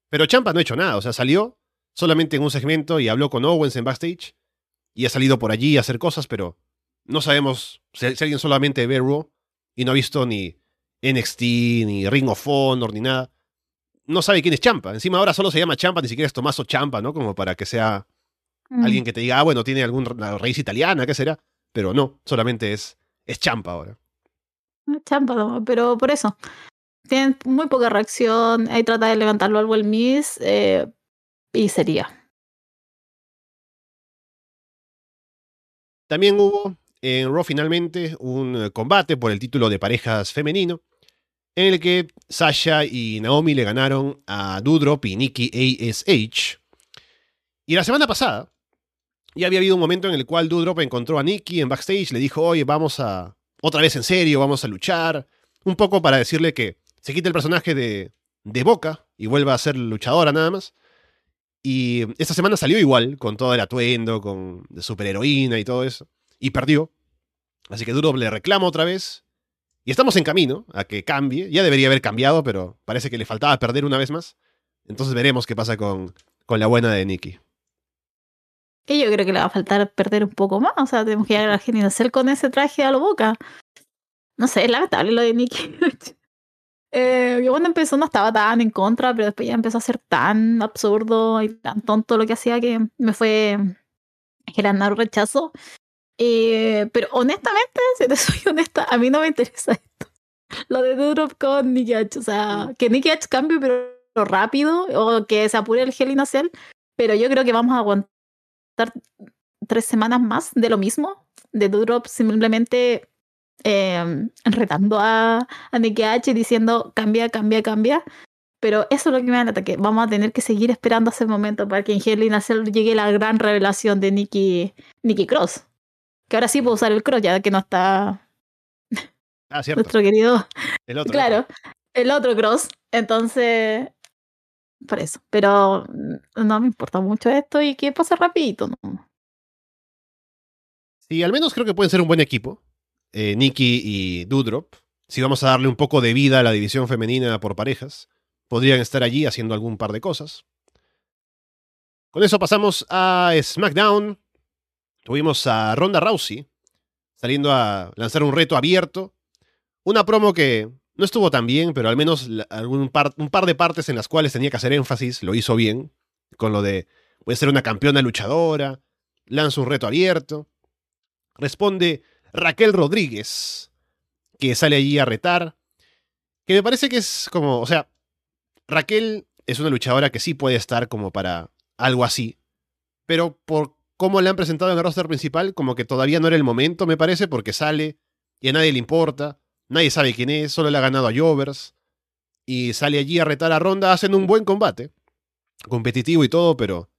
Pero Champa no ha hecho nada, o sea, salió solamente en un segmento y habló con Owens en backstage y ha salido por allí a hacer cosas, pero no sabemos si, alguien solamente ve Raw y no ha visto ni NXT, ni Ring of Honor, ni nada. No sabe quién es Champa. Encima ahora solo se llama Champa, ni siquiera es Tomaso Champa, ¿no? Como para que sea mm. alguien que te diga, ah, bueno, tiene alguna raíz italiana, ¿qué será? Pero no, solamente es, es Champa ahora. Champa, pero por eso. Tienen muy poca reacción. Ahí trata de levantarlo al Well Miss eh, y sería. También hubo en Raw finalmente un combate por el título de parejas femenino, en el que Sasha y Naomi le ganaron a Dudrop y Nikki ASH. Y la semana pasada ya había habido un momento en el cual Dudrop encontró a Nikki en backstage, le dijo, oye, vamos a, otra vez en serio, vamos a luchar, un poco para decirle que se quite el personaje de, de Boca y vuelva a ser luchadora nada más. Y esta semana salió igual, con todo el atuendo, con superheroína y todo eso. Y perdió. Así que Duro le reclama otra vez. Y estamos en camino a que cambie. Ya debería haber cambiado, pero parece que le faltaba perder una vez más. Entonces veremos qué pasa con, con la buena de Nikki. Y yo creo que le va a faltar perder un poco más. O sea, tenemos que llegar a la hacer con ese traje a la boca. No sé, es lamentable lo de Nikki. eh, yo cuando empezó no estaba tan en contra, pero después ya empezó a ser tan absurdo y tan tonto lo que hacía que me fue generando rechazo. Eh, pero honestamente, si te soy honesta, a mí no me interesa esto. Lo de Dudrop con Nicky H. O sea, que Nicky H cambie, pero rápido, o que se apure el Hell in a Cell. Pero yo creo que vamos a aguantar tres semanas más de lo mismo. De Dudrop simplemente eh, retando a, a Nicky H diciendo cambia, cambia, cambia. Pero eso es lo que me da el ataque. Vamos a tener que seguir esperando ese momento para que en Hell in a Cell llegue la gran revelación de Nicky, Nicky Cross. Que ahora sí puedo usar el cross, ya que no está. Ah, cierto. Nuestro querido. El otro. Claro, el otro cross. Entonces. Por eso. Pero no me importa mucho esto y que pase rapidito, ¿no? Sí, al menos creo que pueden ser un buen equipo. Eh, Nikki y Dudrop. Si vamos a darle un poco de vida a la división femenina por parejas. podrían estar allí haciendo algún par de cosas. Con eso pasamos a SmackDown. Tuvimos a Ronda Rousey saliendo a lanzar un reto abierto. Una promo que no estuvo tan bien, pero al menos algún par, un par de partes en las cuales tenía que hacer énfasis lo hizo bien. Con lo de, voy a ser una campeona luchadora, lanza un reto abierto. Responde Raquel Rodríguez, que sale allí a retar. Que me parece que es como, o sea, Raquel es una luchadora que sí puede estar como para algo así. Pero por cómo la han presentado en el roster principal, como que todavía no era el momento, me parece, porque sale y a nadie le importa. Nadie sabe quién es, solo le ha ganado a Jovers. Y sale allí a retar a Ronda, hacen un buen combate. Competitivo y todo, pero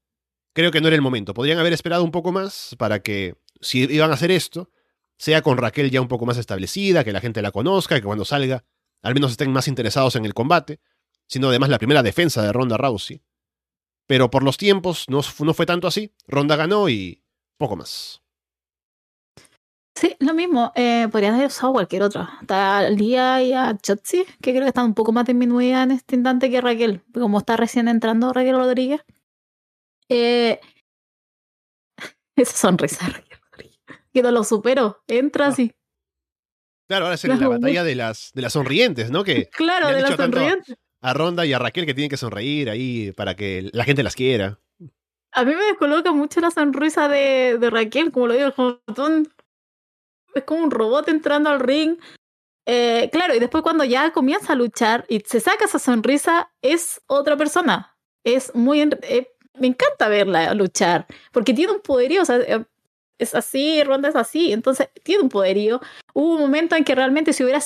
creo que no era el momento. Podrían haber esperado un poco más para que, si iban a hacer esto, sea con Raquel ya un poco más establecida, que la gente la conozca, que cuando salga al menos estén más interesados en el combate, siendo además la primera defensa de Ronda Rousey. Pero por los tiempos no, no fue tanto así. Ronda ganó y poco más. Sí, lo mismo. Eh, podrían haber usado cualquier otro. Hasta Lía y a Chotzi, que creo que están un poco más disminuidas en este instante que Raquel. Como está recién entrando Raquel Rodríguez. Eh, esa sonrisa de Raquel Rodríguez. Que no lo supero. Entra así. Claro, ahora es la batalla de las, de las sonrientes, ¿no? Que claro, de las sonrientes a Ronda y a Raquel que tienen que sonreír ahí para que la gente las quiera. A mí me descoloca mucho la sonrisa de, Raquel, como lo digo, el es como un robot entrando al ring. Eh, claro, y después cuando ya comienza a luchar y se saca esa sonrisa, es otra persona. Es muy... Eh, me encanta verla luchar, porque tiene un poderío, eh, es así, Ronda es así, entonces tiene un poderío. Hubo un momento en que realmente si hubiera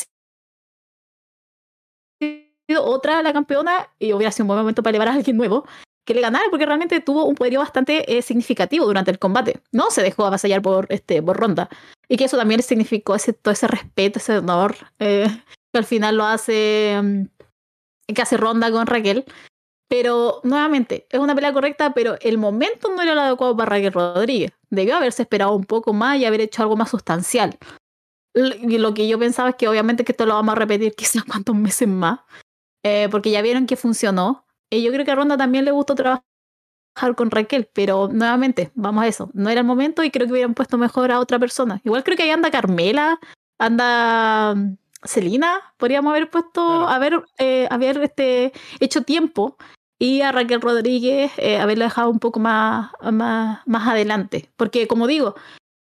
otra la campeona y hubiera sido un buen momento para elevar a alguien nuevo que le ganara porque realmente tuvo un poderío bastante eh, significativo durante el combate. No se dejó avasallar por, este, por Ronda. Y que eso también significó ese, todo ese respeto, ese honor eh, que al final lo hace, mm, que Ronda con Raquel. Pero nuevamente, es una pelea correcta, pero el momento no era el adecuado para Raquel Rodríguez. Debió haberse esperado un poco más y haber hecho algo más sustancial. Lo que yo pensaba es que obviamente que esto lo vamos a repetir quizás cuantos meses más. Eh, porque ya vieron que funcionó. Y yo creo que a Ronda también le gustó trabajar con Raquel, pero nuevamente, vamos a eso, no era el momento y creo que hubieran puesto mejor a otra persona. Igual creo que ahí anda Carmela, anda Celina, mm, podríamos haber puesto, haber, eh, haber este, hecho tiempo y a Raquel Rodríguez eh, haberla dejado un poco más, más, más adelante. Porque como digo,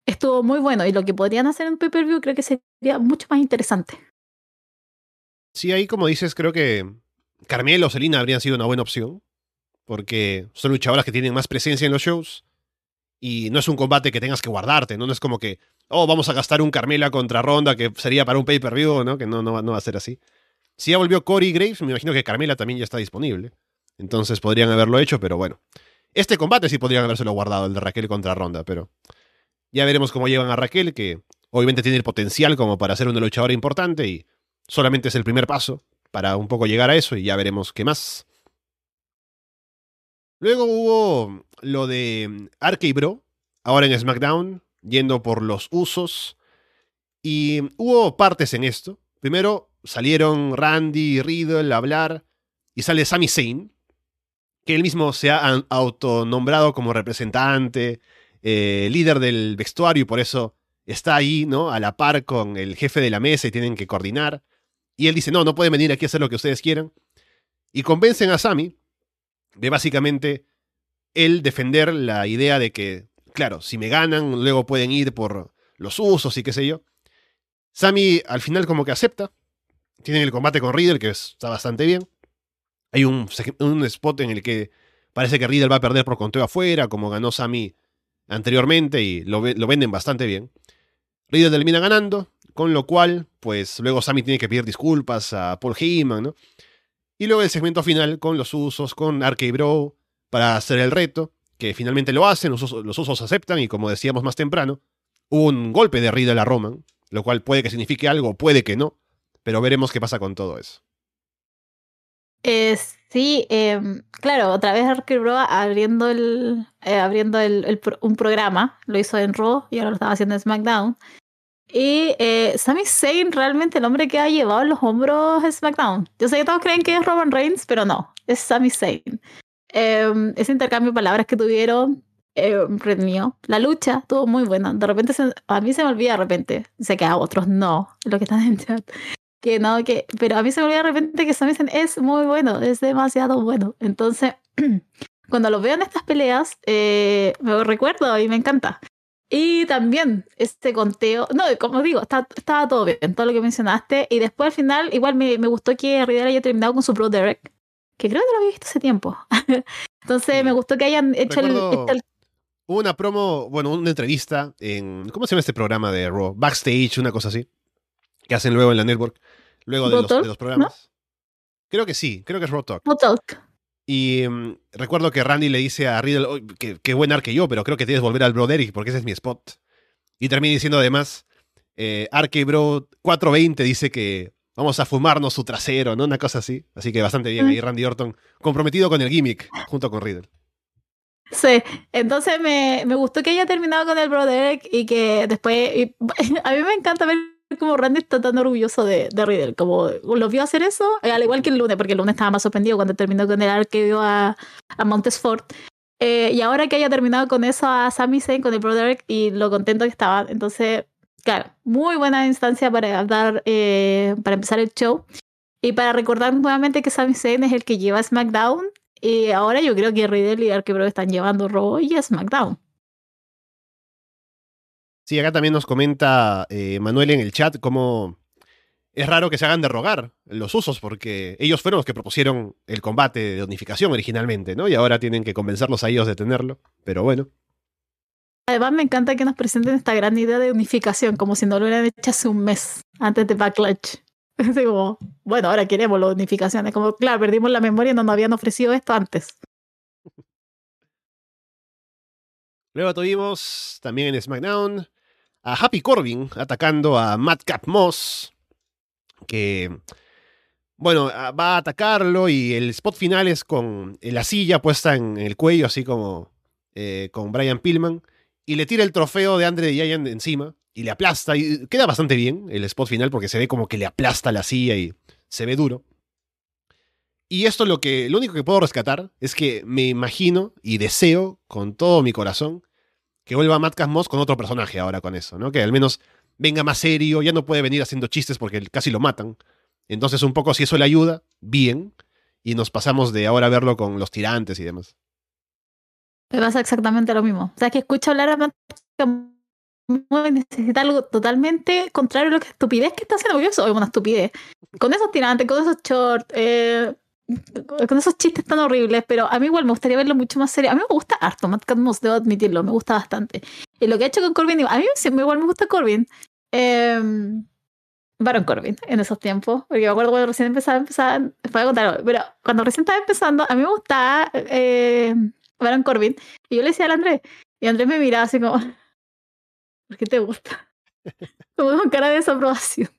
estuvo muy bueno y lo que podrían hacer en pay-per-view creo que sería mucho más interesante. Sí, ahí como dices, creo que Carmelo o Selina habrían sido una buena opción. Porque son luchadoras que tienen más presencia en los shows. Y no es un combate que tengas que guardarte, ¿no? No es como que, oh, vamos a gastar un Carmela contra Ronda que sería para un pay-per-view, ¿no? Que no, no, va a ser así. Si ya volvió Corey Graves, me imagino que Carmela también ya está disponible. Entonces podrían haberlo hecho, pero bueno. Este combate sí podrían habérselo guardado, el de Raquel contra Ronda, pero ya veremos cómo llevan a Raquel, que obviamente tiene el potencial como para ser una luchadora importante y solamente es el primer paso para un poco llegar a eso y ya veremos qué más. Luego hubo lo de Arcade Bro, ahora en SmackDown, yendo por los usos. Y hubo partes en esto. Primero salieron Randy y Riddle a hablar y sale Sami Zayn, que él mismo se ha autonombrado como representante, eh, líder del vestuario y por eso está ahí, ¿no? A la par con el jefe de la mesa y tienen que coordinar. Y él dice, no, no pueden venir aquí a hacer lo que ustedes quieran. Y convencen a Sammy de básicamente él defender la idea de que, claro, si me ganan, luego pueden ir por los usos y qué sé yo. Sammy al final como que acepta. Tienen el combate con Riddle, que está bastante bien. Hay un, spot en el que parece que Riddle va a perder por conteo afuera, como ganó Sammy anteriormente, y lo, lo venden bastante bien. Riddle termina ganando, con lo cual, pues luego Sammy tiene que pedir disculpas a Paul Heyman, ¿no? Y luego el segmento final con los usos, con Arcade Bro, para hacer el reto, que finalmente lo hacen, los usos, aceptan, y como decíamos más temprano, un golpe de Riddle a Roman, lo cual puede que signifique algo, puede que no, pero veremos qué pasa con todo eso. Eh, sí, em, claro, otra vez Arcade Bro abriendo, el, eh, abriendo el, un programa, lo hizo en Raw y ahora lo estaba haciendo en SmackDown. Y eh, Sami Zayn, realmente el hombre que ha llevado en los hombros SmackDown. Yo sé que todos creen que es Roman Reigns, pero no, es Sami Zayn. Em, ese intercambio de palabras que tuvieron eh, redimió. La lucha estuvo muy buena. De repente, a mí se me olvida de repente. Sé que a otros no, lo que están en chat. Que no, que, pero a mí se me olvida de repente que Sami Zayn es muy bueno, es demasiado bueno. Entonces, cuando lo veo en estas peleas, eh, me recuerdo y me encanta. Y también este conteo, no, como digo, está, estaba todo bien, todo lo que mencionaste. Y después al final, igual me, me gustó que Riddle haya terminado con su Pro Derek, que creo que lo había visto hace tiempo. Entonces me gustó que hayan hecho el, Hubo una promo, bueno, una entrevista en. ¿Cómo se llama este programa de Raw? Backstage, una cosa así. Que hacen luego en la network. Luego de, los, de los, programas. Creo que sí, creo que es Raw Talk. Raw Talk. Y mm, recuerdo que Randy le dice a Riddle, que, qué buen arque yo, pero creo que tienes que volver al Bro Derek porque ese es mi spot. Y termina diciendo además, eh, Arque Bro 420 dice que vamos a fumarnos su trasero, ¿no? Una cosa así. Así que bastante bien ahí Randy Orton, comprometido con el gimmick, junto con Riddle. Sí, entonces me, me gustó que haya terminado con el Bro Derek y que después, a mí me encanta ver como Randy está tan orgulloso de, de Riddle, como lo vio hacer eso, eh, al igual que el lunes, porque el lunes estaba más sorprendido cuando terminó con el arqueo a, a Montesfort. Eh, y ahora que haya terminado con eso a Sami Zayn, con el Broderick, y lo contento que estaba. Entonces, claro, muy buena instancia para dar, eh, para empezar el show. Y para recordar nuevamente que Sami Zayn es el que lleva SmackDown. Y ahora yo creo que Riddle y Arquebro están llevando Raw y SmackDown. Sí, acá también nos comenta eh, Manuel en el chat cómo es raro que se hagan derrogar los usos, porque ellos fueron los que propusieron el combate de unificación originalmente, ¿no? Y ahora tienen que convencerlos a ellos de tenerlo, pero bueno. Además, me encanta que nos presenten esta gran idea de unificación, como si no lo hubieran hecho hace un mes, antes de Backlash. Es como, bueno, ahora queremos la unificación. Es como, claro, perdimos la memoria y no nos habían ofrecido esto antes. Luego tuvimos también en SmackDown a Happy Corbin atacando a Madcap Moss, que, bueno, va a atacarlo y el spot final es con la silla puesta en el cuello, así como eh, con Brian Pillman, y le tira el trofeo de Andre Giant encima y le aplasta, y queda bastante bien el spot final porque se ve como que le aplasta la silla y se ve duro. Y esto lo que lo único que puedo rescatar es que me imagino y deseo con todo mi corazón que vuelva Matt Moss con otro personaje ahora con eso, ¿no? Que al menos venga más serio, ya no puede venir haciendo chistes porque casi lo matan. Entonces, un poco si eso le ayuda, bien. Y nos pasamos de ahora a verlo con los tirantes y demás. Me pasa exactamente lo mismo. O sea, que escucho hablar a Matt necesita algo totalmente contrario a lo que estupidez que está haciendo. Yo soy una estupidez. Con esos tirantes, con esos shorts, eh, con esos chistes tan horribles, pero a mí igual me gustaría verlo mucho más serio. A mí me gusta harto Matt Cadmus, debo admitirlo, me gusta bastante. Y lo que ha hecho con Corbin, a mí igual me gusta Corbin. Eh, Baron Corbin en esos tiempos, porque me acuerdo cuando recién empezaba, empezaba, contar, pero cuando recién estaba empezando, a mí me gustaba eh, Baron Corbin, y yo le decía al Andrés, y Andrés me miraba así como, ¿por qué te gusta? Como con cara de desaprobación.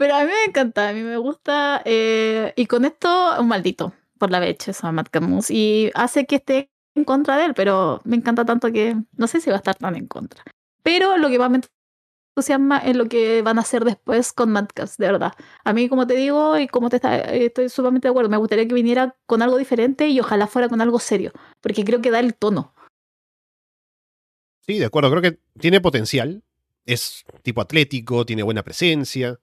Pero a mí me encanta, a mí me gusta. Eh, y con esto, un maldito por la eso a Matt Camus. Y hace que esté en contra de él, pero me encanta tanto que no sé si va a estar tan en contra. Pero lo que más me entusiasma es lo que van a hacer después con Madcast, de verdad. A mí, como te digo, y como te está, estoy sumamente de acuerdo, me gustaría que viniera con algo diferente y ojalá fuera con algo serio, porque creo que da el tono. Sí, de acuerdo, creo que tiene potencial. Es tipo atlético, tiene buena presencia.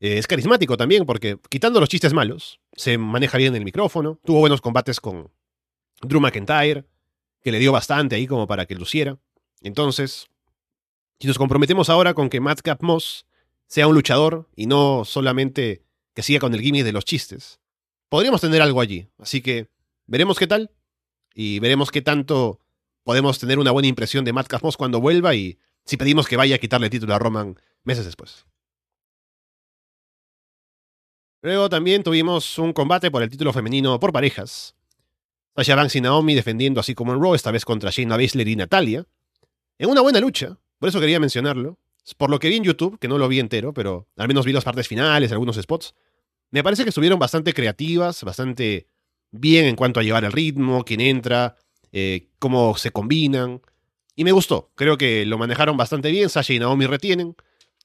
Eh, es carismático también porque, quitando los chistes malos, se maneja bien el micrófono. Tuvo buenos combates con Drew McIntyre, que le dio bastante ahí como para que luciera. Entonces, si nos comprometemos ahora con que Madcap Moss sea un luchador y no solamente que siga con el gimmick de los chistes, podríamos tener algo allí. Así que veremos qué tal y veremos qué tanto podemos tener una buena impresión de Madcap Moss cuando vuelva y si pedimos que vaya a quitarle el título a Roman meses después. Luego también tuvimos un combate por el título femenino por parejas. Sasha Banks y Naomi defendiendo así como en Raw, esta vez contra Shayna Baszler y Natalia. En una buena lucha, por eso quería mencionarlo. Por lo que vi en YouTube, que no lo vi entero, pero al menos vi las partes finales, algunos spots. Me parece que estuvieron bastante creativas, bastante bien en cuanto a llevar el ritmo, quién entra, eh, cómo se combinan. Y me gustó. Creo que lo manejaron bastante bien. Sasha y Naomi retienen.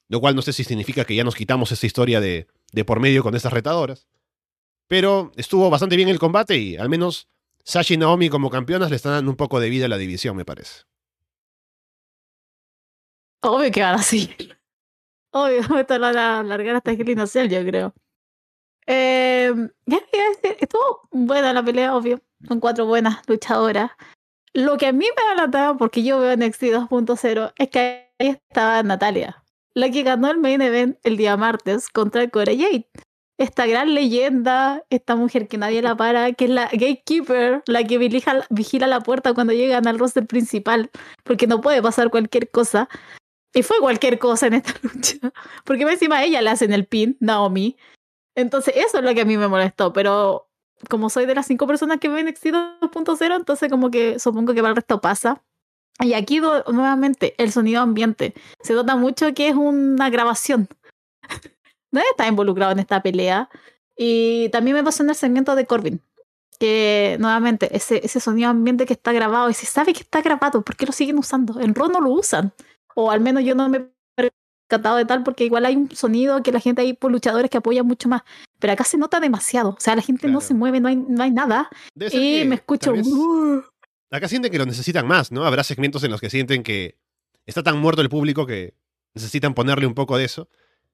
lo cual no sé si significa que ya nos quitamos esa historia de, de por medio con estas retadoras. Pero estuvo bastante bien el combate y al menos Sasha y Naomi como campeonas le están dando un poco de vida a la división, me parece. Obvio que van a. Obvio, esto lo van a alargar hasta que Cell, yo creo. Eh, estuvo buena la pelea, obvio. Son cuatro buenas luchadoras. Lo que a mí me ha porque yo veo NXT 2.0, es que ahí estaba Natalia, la que ganó el main event el día martes contra Corey Jade. Esta gran leyenda, esta mujer que nadie la para, que es la gatekeeper, la que vigila, vigila la puerta cuando llegan al roster principal, porque no puede pasar cualquier cosa. Y fue cualquier cosa en esta lucha. Porque encima a ella le hacen el pin, Naomi. Entonces, eso es lo que a mí me molestó. Pero como soy de las cinco personas que ven NXT 2.0, entonces como que supongo que para el resto pasa. Y aquí nuevamente el sonido ambiente. Se nota mucho que es una grabación. Nadie está involucrado en esta pelea. Y también me pasó en el segmento de Corbin. Que nuevamente ese, ese sonido ambiente que está grabado y se sabe que está grabado, ¿por qué lo siguen usando? En Raw no lo usan. O al menos yo no me catado de tal porque igual hay un sonido que la gente hay por luchadores que apoyan mucho más. Pero acá se nota demasiado. O sea, la gente no se mueve, no hay, no hay nada. Y me escucho. Acá sienten que lo necesitan más, ¿no? Habrá segmentos en los que sienten que está tan muerto el público que necesitan ponerle un poco de eso.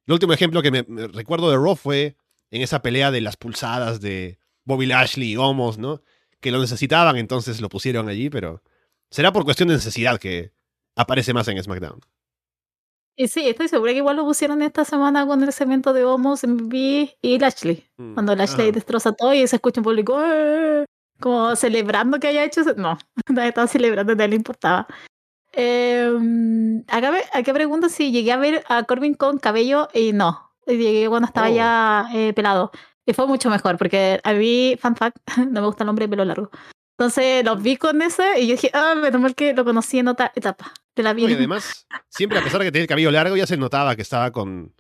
El último ejemplo que me, recuerdo de Raw fue en esa pelea de las pulsadas de Bobby Lashley y Homos, ¿no? Que lo necesitaban, entonces lo pusieron allí, pero será por cuestión de necesidad que aparece más en SmackDown. Y sí, estoy segura que igual lo pusieron esta semana con el segmento de Homos, MVP y Lashley. Mm, cuando Lashley destroza todo y se escucha un público eh", como celebrando que haya hecho eso. No, no estaba celebrando, no le importaba. Eh, acá, acá pregunto si llegué a ver a Corbin con cabello y no. Llegué cuando estaba oh. ya eh, pelado. Y fue mucho mejor, porque a mí, fan fact, no me gusta el hombre de pelo largo. Entonces los vi con ese y yo dije, ah, menos mal que lo conocí en otra etapa de la vida. Y además, siempre a pesar de que tenía el cabello largo, ya se notaba que estaba con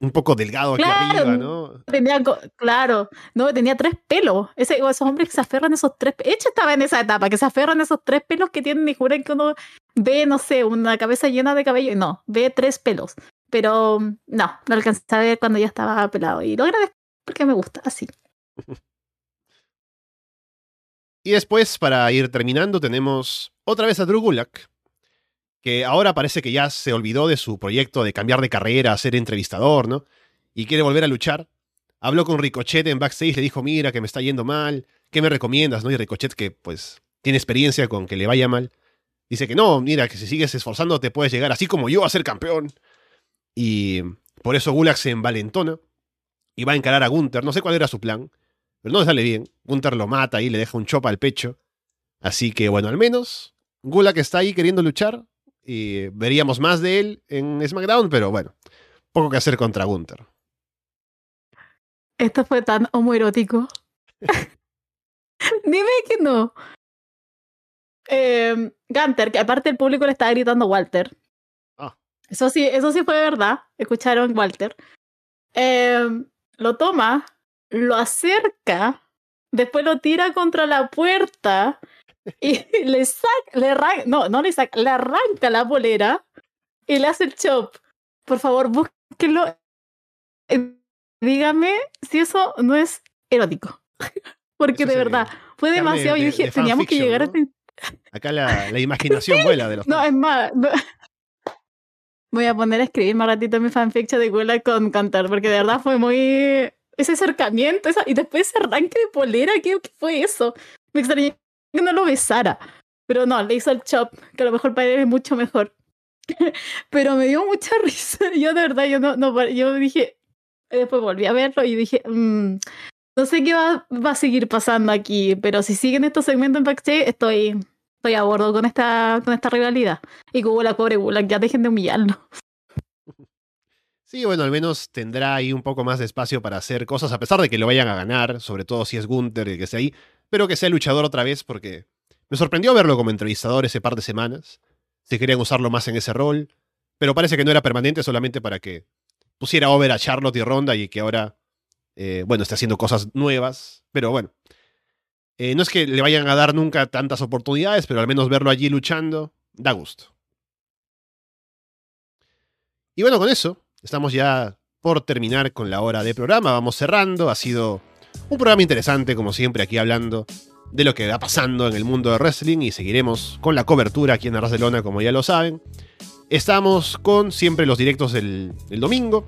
un poco delgado aquí arriba, ¿no? Tenía, claro, no, tenía tres pelos. Ese, esos hombres que se aferran a esos tres pelos. Hecho estaba en esa etapa, que se aferran a esos tres pelos que tienen y juran que uno ve, no sé, una cabeza llena de cabello. No, ve tres pelos. Pero no, lo alcancé a ver cuando ya estaba pelado. Y lo agradezco porque me gusta así. Y después, para ir terminando, tenemos otra vez a Drew Gulak, que ahora parece que ya se olvidó de su proyecto de cambiar de carrera a ser entrevistador, ¿no? Y quiere volver a luchar. Habló con Ricochet en backstage, le dijo, mira, que me está yendo mal, ¿qué me recomiendas? ¿no? Y Ricochet, que pues tiene experiencia con que le vaya mal, dice que no, mira, que si sigues esforzando te puedes llegar así como yo a ser campeón. Y por eso Gulak se envalentona y va a encarar a Gunther. No sé cuál era su plan, pero no le sale bien. Gunther lo mata y le deja un chopa al pecho. Así que bueno, al menos Gulak está ahí queriendo luchar. Y veríamos más de él en SmackDown, pero bueno, poco que hacer contra Gunther. Esto fue tan homoerótico. Dime que no. Eh, Gunter, que aparte el público le estaba gritando Walter. Ah. Eso sí, eso sí fue verdad. Escucharon Walter. Em, lo toma lo acerca, después lo tira contra la puerta y le saca, le arranca, no, no le saca, le arranca la bolera y le hace el chop. Por favor, búsquenlo. Dígame si eso no es erótico. Porque de verdad, fue demasiado. y dije, teníamos que llegar a este Acá la, la imaginación vuela de los. No, es más. Voy a poner a escribir más ratito mi fanfiction de Gula con cantar, porque de verdad fue muy ese acercamiento esa, y después ese arranque de polera, ¿qué, fue eso? Me extrañé que no lo besara. Pero no, le hizo el chop, que a lo mejor para él es mucho mejor. pero me dio mucha risa. Yo de verdad, yo no, no yo dije, después volví a verlo y dije, mm, no sé qué va, va, a seguir pasando aquí, pero si siguen estos segmentos en backstage, estoy, estoy a bordo con esta, con esta rivalidad. Y como la pobre Gulak, ya dejen de humillarlo. Sí, bueno, al menos tendrá ahí un poco más de espacio para hacer cosas, a pesar de que lo vayan a ganar, sobre todo si es Gunther y que sea ahí, pero que sea luchador otra vez, porque me sorprendió verlo como entrevistador ese par de semanas. Si querían usarlo más en ese rol, pero parece que no era permanente solamente para que pusiera over a Charlotte y Ronda y que ahora, eh, bueno, esté haciendo cosas nuevas, pero bueno. Eh, no es que le vayan a dar nunca tantas oportunidades, pero al menos verlo allí luchando da gusto. Y bueno, con eso estamos ya por terminar con la hora de programa, vamos cerrando, ha sido un programa interesante como siempre aquí hablando de lo que va pasando en el mundo de wrestling y seguiremos con la cobertura aquí en Arras de Lona como ya lo saben. Estamos con siempre los directos del, domingo,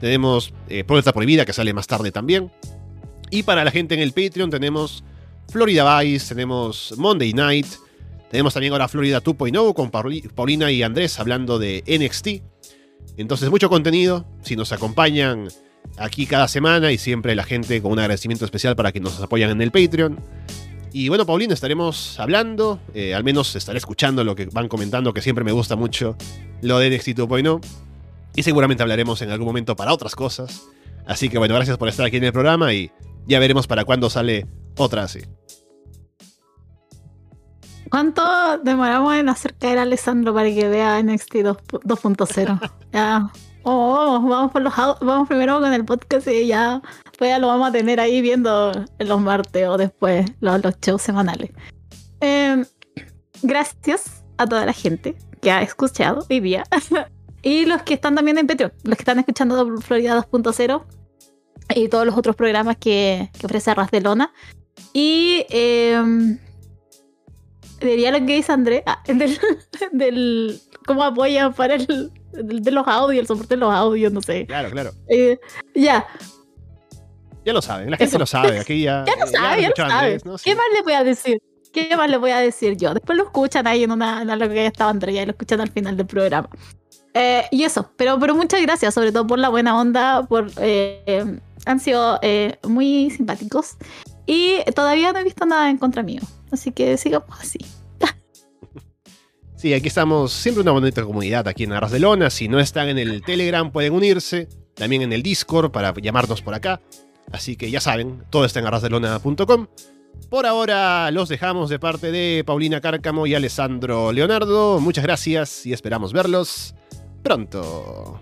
tenemos eh, Prohibida que sale más tarde también. Y para la gente en el Patreon tenemos Florida Vice, tenemos Monday Night, tenemos también ahora Florida 2.0 con Paulina y Andrés hablando de NXT. Entonces mucho contenido, si nos acompañan aquí cada semana y siempre la gente con un agradecimiento especial para que nos apoyan en el Patreon. Y bueno, Paulina, estaremos hablando, eh, al menos estaré escuchando lo que van comentando, que siempre me gusta mucho lo de NXT 2.0. Y seguramente hablaremos en algún momento para otras cosas. Así que bueno, gracias por estar aquí en el programa y ya veremos para cuándo sale otra así. ¿Cuánto demoramos en hacer caer a Alessandro para que vea NXT 2.0? ya. Oh, vamos, por los, vamos primero con el podcast y ya, pues ya lo vamos a tener ahí viendo en los martes o después los, shows semanales. Em, gracias a toda la gente que ha escuchado hoy día y los que están también en Patreon, los que están escuchando Florida 2.0 y todos los otros programas que, que ofrece Arras de Lona. Y eh, diría lo que dice André, ah, del, cómo apoya para el de los audios, el soporte de los audios, no sé. Claro, claro. Eh, ya. Ya lo saben, la gente lo sabe. Aquí ya, ya lo sabe, ya, lo sabe. ¿Qué más le voy a decir? ¿Qué más le voy a decir yo? Después lo escuchan ahí en una en lo que ya estaba Andrea y lo escuchan al final del programa. Eh, y eso, pero, pero muchas gracias, sobre todo por la buena onda, por eh, han sido muy simpáticos. Y todavía no he visto nada en contra mío. Así que sigamos así. Sí, aquí estamos siempre una bonita comunidad aquí en Arras de Lona. Si no están en el Telegram, pueden unirse. También en el Discord para llamarnos por acá. Así que ya saben, todo está en arrasdelona.com. Por ahora los dejamos de parte de Paulina Cárcamo y Alessandro Leonardo. Muchas gracias y esperamos verlos pronto.